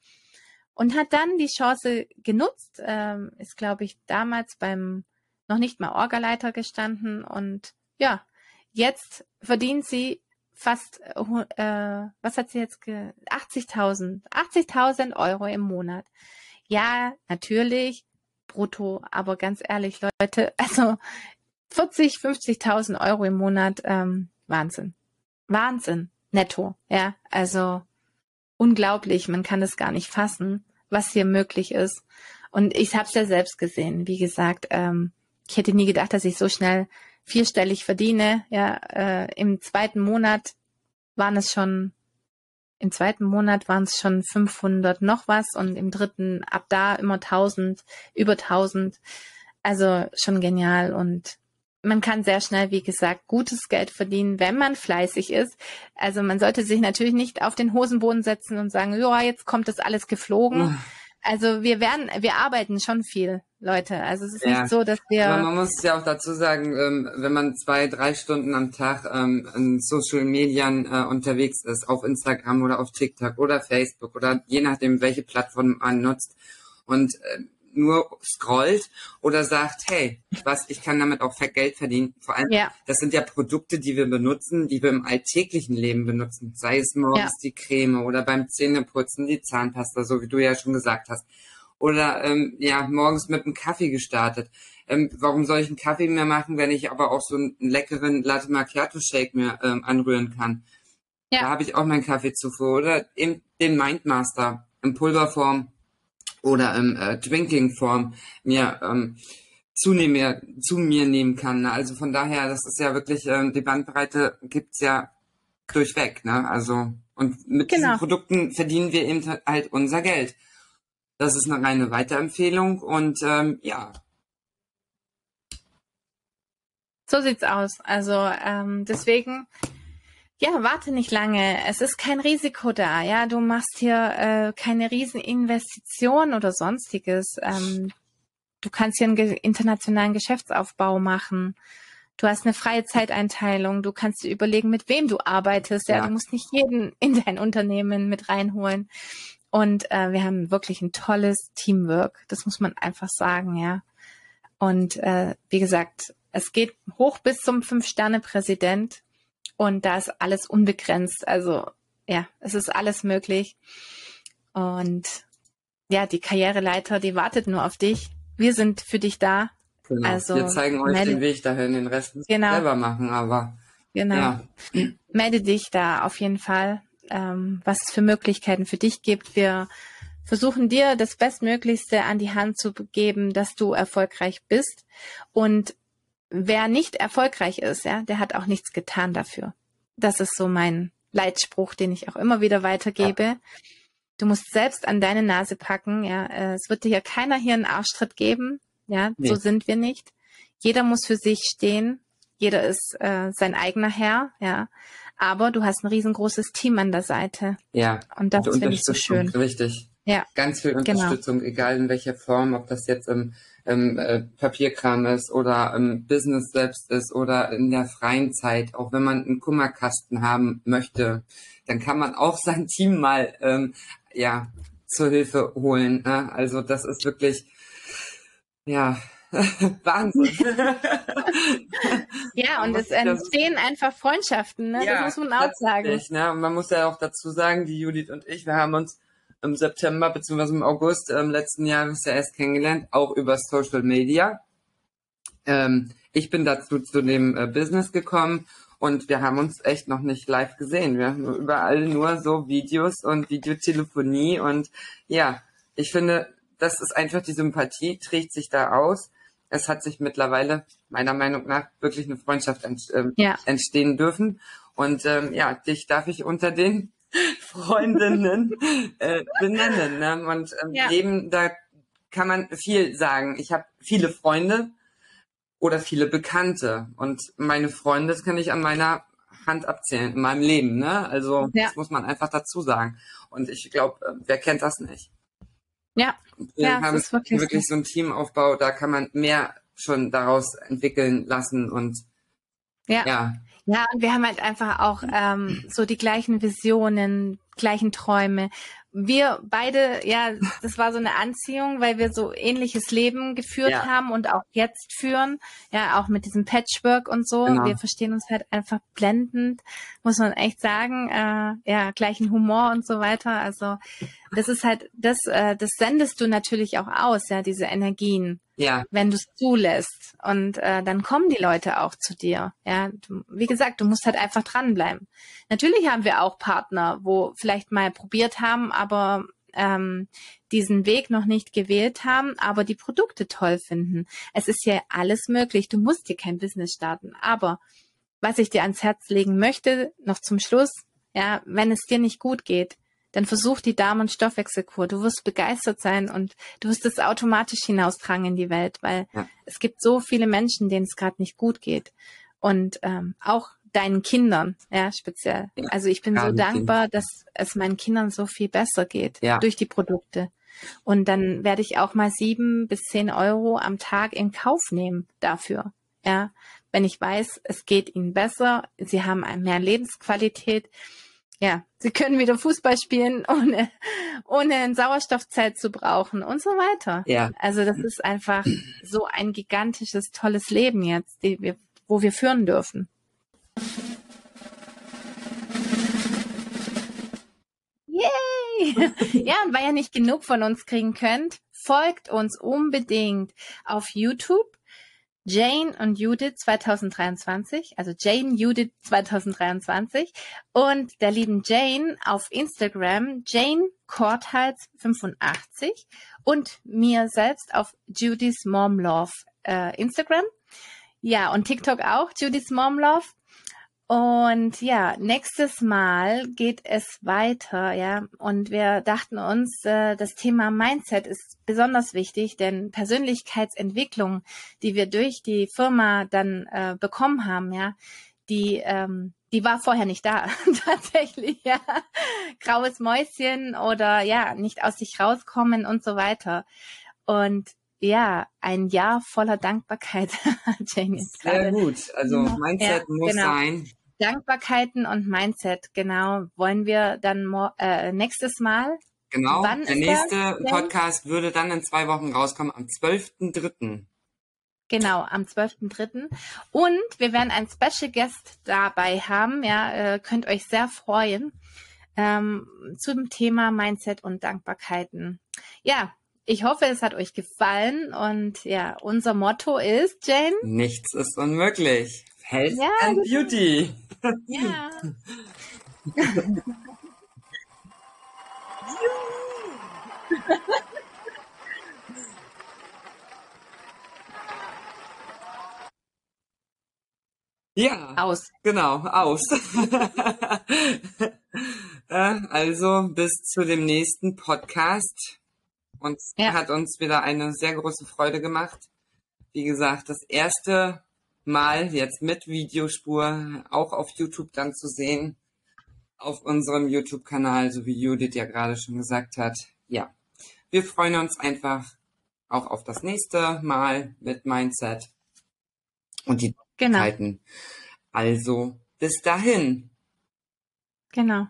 und hat dann die Chance genutzt. Ähm, ist glaube ich damals beim noch nicht mal Orgaleiter gestanden und ja Jetzt verdient sie fast, äh, was hat sie jetzt, 80.000, 80.000 Euro im Monat. Ja, natürlich, brutto, aber ganz ehrlich, Leute, <laughs> also 40, 50.000 Euro im Monat, ähm, Wahnsinn. Wahnsinn, netto, ja, also unglaublich, man kann es gar nicht fassen, was hier möglich ist. Und ich habe es ja selbst gesehen, wie gesagt, ähm, ich hätte nie gedacht, dass ich so schnell vierstellig verdiene. Ja, äh, im zweiten Monat waren es schon, im zweiten Monat waren es schon 500 noch was und im dritten ab da immer 1000, über 1000. Also schon genial und man kann sehr schnell, wie gesagt, gutes Geld verdienen, wenn man fleißig ist. Also man sollte sich natürlich nicht auf den Hosenboden setzen und sagen, ja, jetzt kommt das alles geflogen. Also wir werden, wir arbeiten schon viel, Leute. Also es ist ja. nicht so, dass wir. Aber man muss ja auch dazu sagen, ähm, wenn man zwei, drei Stunden am Tag ähm, in Social Medien äh, unterwegs ist, auf Instagram oder auf TikTok oder Facebook oder je nachdem, welche Plattform man nutzt und äh, nur scrollt oder sagt, hey, was, ich kann damit auch Geld verdienen. Vor allem, ja. das sind ja Produkte, die wir benutzen, die wir im alltäglichen Leben benutzen. Sei es morgens ja. die Creme oder beim Zähneputzen die Zahnpasta, so wie du ja schon gesagt hast. Oder ähm, ja, morgens mit einem Kaffee gestartet. Ähm, warum soll ich einen Kaffee mehr machen, wenn ich aber auch so einen leckeren Latte Macchiato Shake mir ähm, anrühren kann? Ja. Da habe ich auch meinen Kaffee zuvor. Oder eben den Mindmaster in Pulverform oder im äh, Drinking-Form mir ähm, zu, mir, zu mir nehmen kann. Ne? Also von daher, das ist ja wirklich, ähm, die Bandbreite gibt's ja durchweg. Ne? Also und mit genau. diesen Produkten verdienen wir eben halt unser Geld. Das ist eine reine Weiterempfehlung und ähm, ja. So sieht's aus. Also ähm, deswegen ja, warte nicht lange. Es ist kein Risiko da. Ja, du machst hier äh, keine Rieseninvestition oder sonstiges. Ähm, du kannst hier einen internationalen Geschäftsaufbau machen. Du hast eine freie Zeiteinteilung. Du kannst dir überlegen, mit wem du arbeitest. Ja, ja. du musst nicht jeden in dein Unternehmen mit reinholen. Und äh, wir haben wirklich ein tolles Teamwork. Das muss man einfach sagen, ja. Und äh, wie gesagt, es geht hoch bis zum Fünf-Sterne-Präsident. Und da ist alles unbegrenzt. Also ja, es ist alles möglich. Und ja, die Karriereleiter, die wartet nur auf dich. Wir sind für dich da. Genau. Also, wir zeigen euch melde, den Weg dahin, den Rest genau. selber machen, aber genau. Ja. Melde dich da auf jeden Fall, ähm, was es für Möglichkeiten für dich gibt. Wir versuchen dir das Bestmöglichste an die Hand zu geben, dass du erfolgreich bist. Und wer nicht erfolgreich ist, ja, der hat auch nichts getan dafür. Das ist so mein Leitspruch, den ich auch immer wieder weitergebe. Ja. Du musst selbst an deine Nase packen, ja. Äh, es wird dir ja keiner hier einen Arschtritt geben, ja. Nee. So sind wir nicht. Jeder muss für sich stehen. Jeder ist äh, sein eigener Herr, ja. Aber du hast ein riesengroßes Team an der Seite. Ja. Und das finde ich so schön. Richtig. Ja. Ganz viel genau. Unterstützung, genau. egal in welcher Form, ob das jetzt im, im äh, Papierkram ist oder im Business selbst ist oder in der freien Zeit. Auch wenn man einen Kummerkasten haben möchte, dann kann man auch <laughs> sein Team mal ähm, ja zur Hilfe holen. Ne? Also das ist wirklich ja <laughs> Wahnsinn. ja, und es entstehen einfach Freundschaften, ne? Ja, das muss man auch sagen. Ne? Und man muss ja auch dazu sagen, die Judith und ich, wir haben uns im September bzw. im August ähm, letzten Jahres ja erst kennengelernt, auch über Social Media. Ähm, ich bin dazu zu dem äh, Business gekommen und wir haben uns echt noch nicht live gesehen. Wir haben überall nur so Videos und Videotelefonie und ja, ich finde, das ist einfach die Sympathie, trägt sich da aus. Es hat sich mittlerweile meiner Meinung nach wirklich eine Freundschaft ent, ähm, ja. entstehen dürfen. Und ähm, ja, dich darf ich unter den <laughs> Freundinnen äh, benennen. Ne? Und ähm, ja. eben, da kann man viel sagen. Ich habe viele Freunde oder viele Bekannte. Und meine Freunde, das kann ich an meiner Hand abzählen in meinem Leben. Ne? Also ja. das muss man einfach dazu sagen. Und ich glaube, äh, wer kennt das nicht? Ja, wir ja, haben wirklich, wirklich so ein Teamaufbau, da kann man mehr schon daraus entwickeln lassen und ja. ja. Ja, und wir haben halt einfach auch ähm, so die gleichen Visionen, gleichen Träume. Wir beide, ja, das war so eine Anziehung, weil wir so ähnliches Leben geführt ja. haben und auch jetzt führen. Ja, auch mit diesem Patchwork und so. Genau. Wir verstehen uns halt einfach blendend, muss man echt sagen. Äh, ja, gleichen Humor und so weiter. Also das ist halt, das, äh, das sendest du natürlich auch aus, ja, diese Energien. Ja. Wenn du es zulässt. Und äh, dann kommen die Leute auch zu dir. Ja, du, wie gesagt, du musst halt einfach dranbleiben. Natürlich haben wir auch Partner, wo vielleicht mal probiert haben, aber ähm, diesen Weg noch nicht gewählt haben, aber die Produkte toll finden. Es ist ja alles möglich. Du musst dir kein Business starten. Aber was ich dir ans Herz legen möchte, noch zum Schluss, ja, wenn es dir nicht gut geht, dann versuch die Darm- und Stoffwechselkur. Du wirst begeistert sein und du wirst es automatisch hinaustragen in die Welt, weil ja. es gibt so viele Menschen, denen es gerade nicht gut geht. Und ähm, auch deinen Kindern, ja, speziell. Ja, also ich bin so dankbar, kind. dass es meinen Kindern so viel besser geht ja. durch die Produkte. Und dann werde ich auch mal sieben bis zehn Euro am Tag in Kauf nehmen dafür. Ja, wenn ich weiß, es geht ihnen besser, sie haben mehr Lebensqualität ja, sie können wieder Fußball spielen, <laughs> ohne, ohne ein Sauerstoffzelt zu brauchen und so weiter. Ja. Also das ist einfach so ein gigantisches, tolles Leben jetzt, die wir, wo wir führen dürfen. Yay! <laughs> ja, und weil ihr nicht genug von uns kriegen könnt, folgt uns unbedingt auf YouTube Jane und Judith 2023, also Jane Judith 2023 und der lieben Jane auf Instagram Jane Korthals 85 und mir selbst auf Judy's Mom Love äh, Instagram. Ja, und TikTok auch, Judy's Mom Love. Und ja, nächstes Mal geht es weiter, ja. Und wir dachten uns, äh, das Thema Mindset ist besonders wichtig, denn Persönlichkeitsentwicklung, die wir durch die Firma dann äh, bekommen haben, ja, die, ähm, die war vorher nicht da, <laughs> tatsächlich, ja. Graues Mäuschen oder ja, nicht aus sich rauskommen und so weiter. Und ja, ein Jahr voller Dankbarkeit, <laughs> Jane. Sehr gut. Also Mindset ja, muss genau. sein. Dankbarkeiten und Mindset, genau, wollen wir dann äh, nächstes Mal. Genau, Wann der nächste das? Podcast würde dann in zwei Wochen rauskommen, am 12.3. Genau, am 12.3. Und wir werden einen Special Guest dabei haben, ja, äh, könnt euch sehr freuen ähm, zum Thema Mindset und Dankbarkeiten. Ja, ich hoffe, es hat euch gefallen und ja, unser Motto ist, Jane. Nichts ist unmöglich. Health ja, and Beauty. <laughs> Ja. <laughs> Ja, Aus. genau, aus. <laughs> Äh, also bis zu dem nächsten Podcast. Uns Ja. hat uns wieder eine sehr große Freude gemacht. Wie gesagt, das erste Mal jetzt mit Videospur auch auf YouTube dann zu sehen. Auf unserem YouTube-Kanal, so wie Judith ja gerade schon gesagt hat. Ja, wir freuen uns einfach auch auf das nächste Mal mit Mindset und die Genau, Zeiten. Also bis dahin. genau.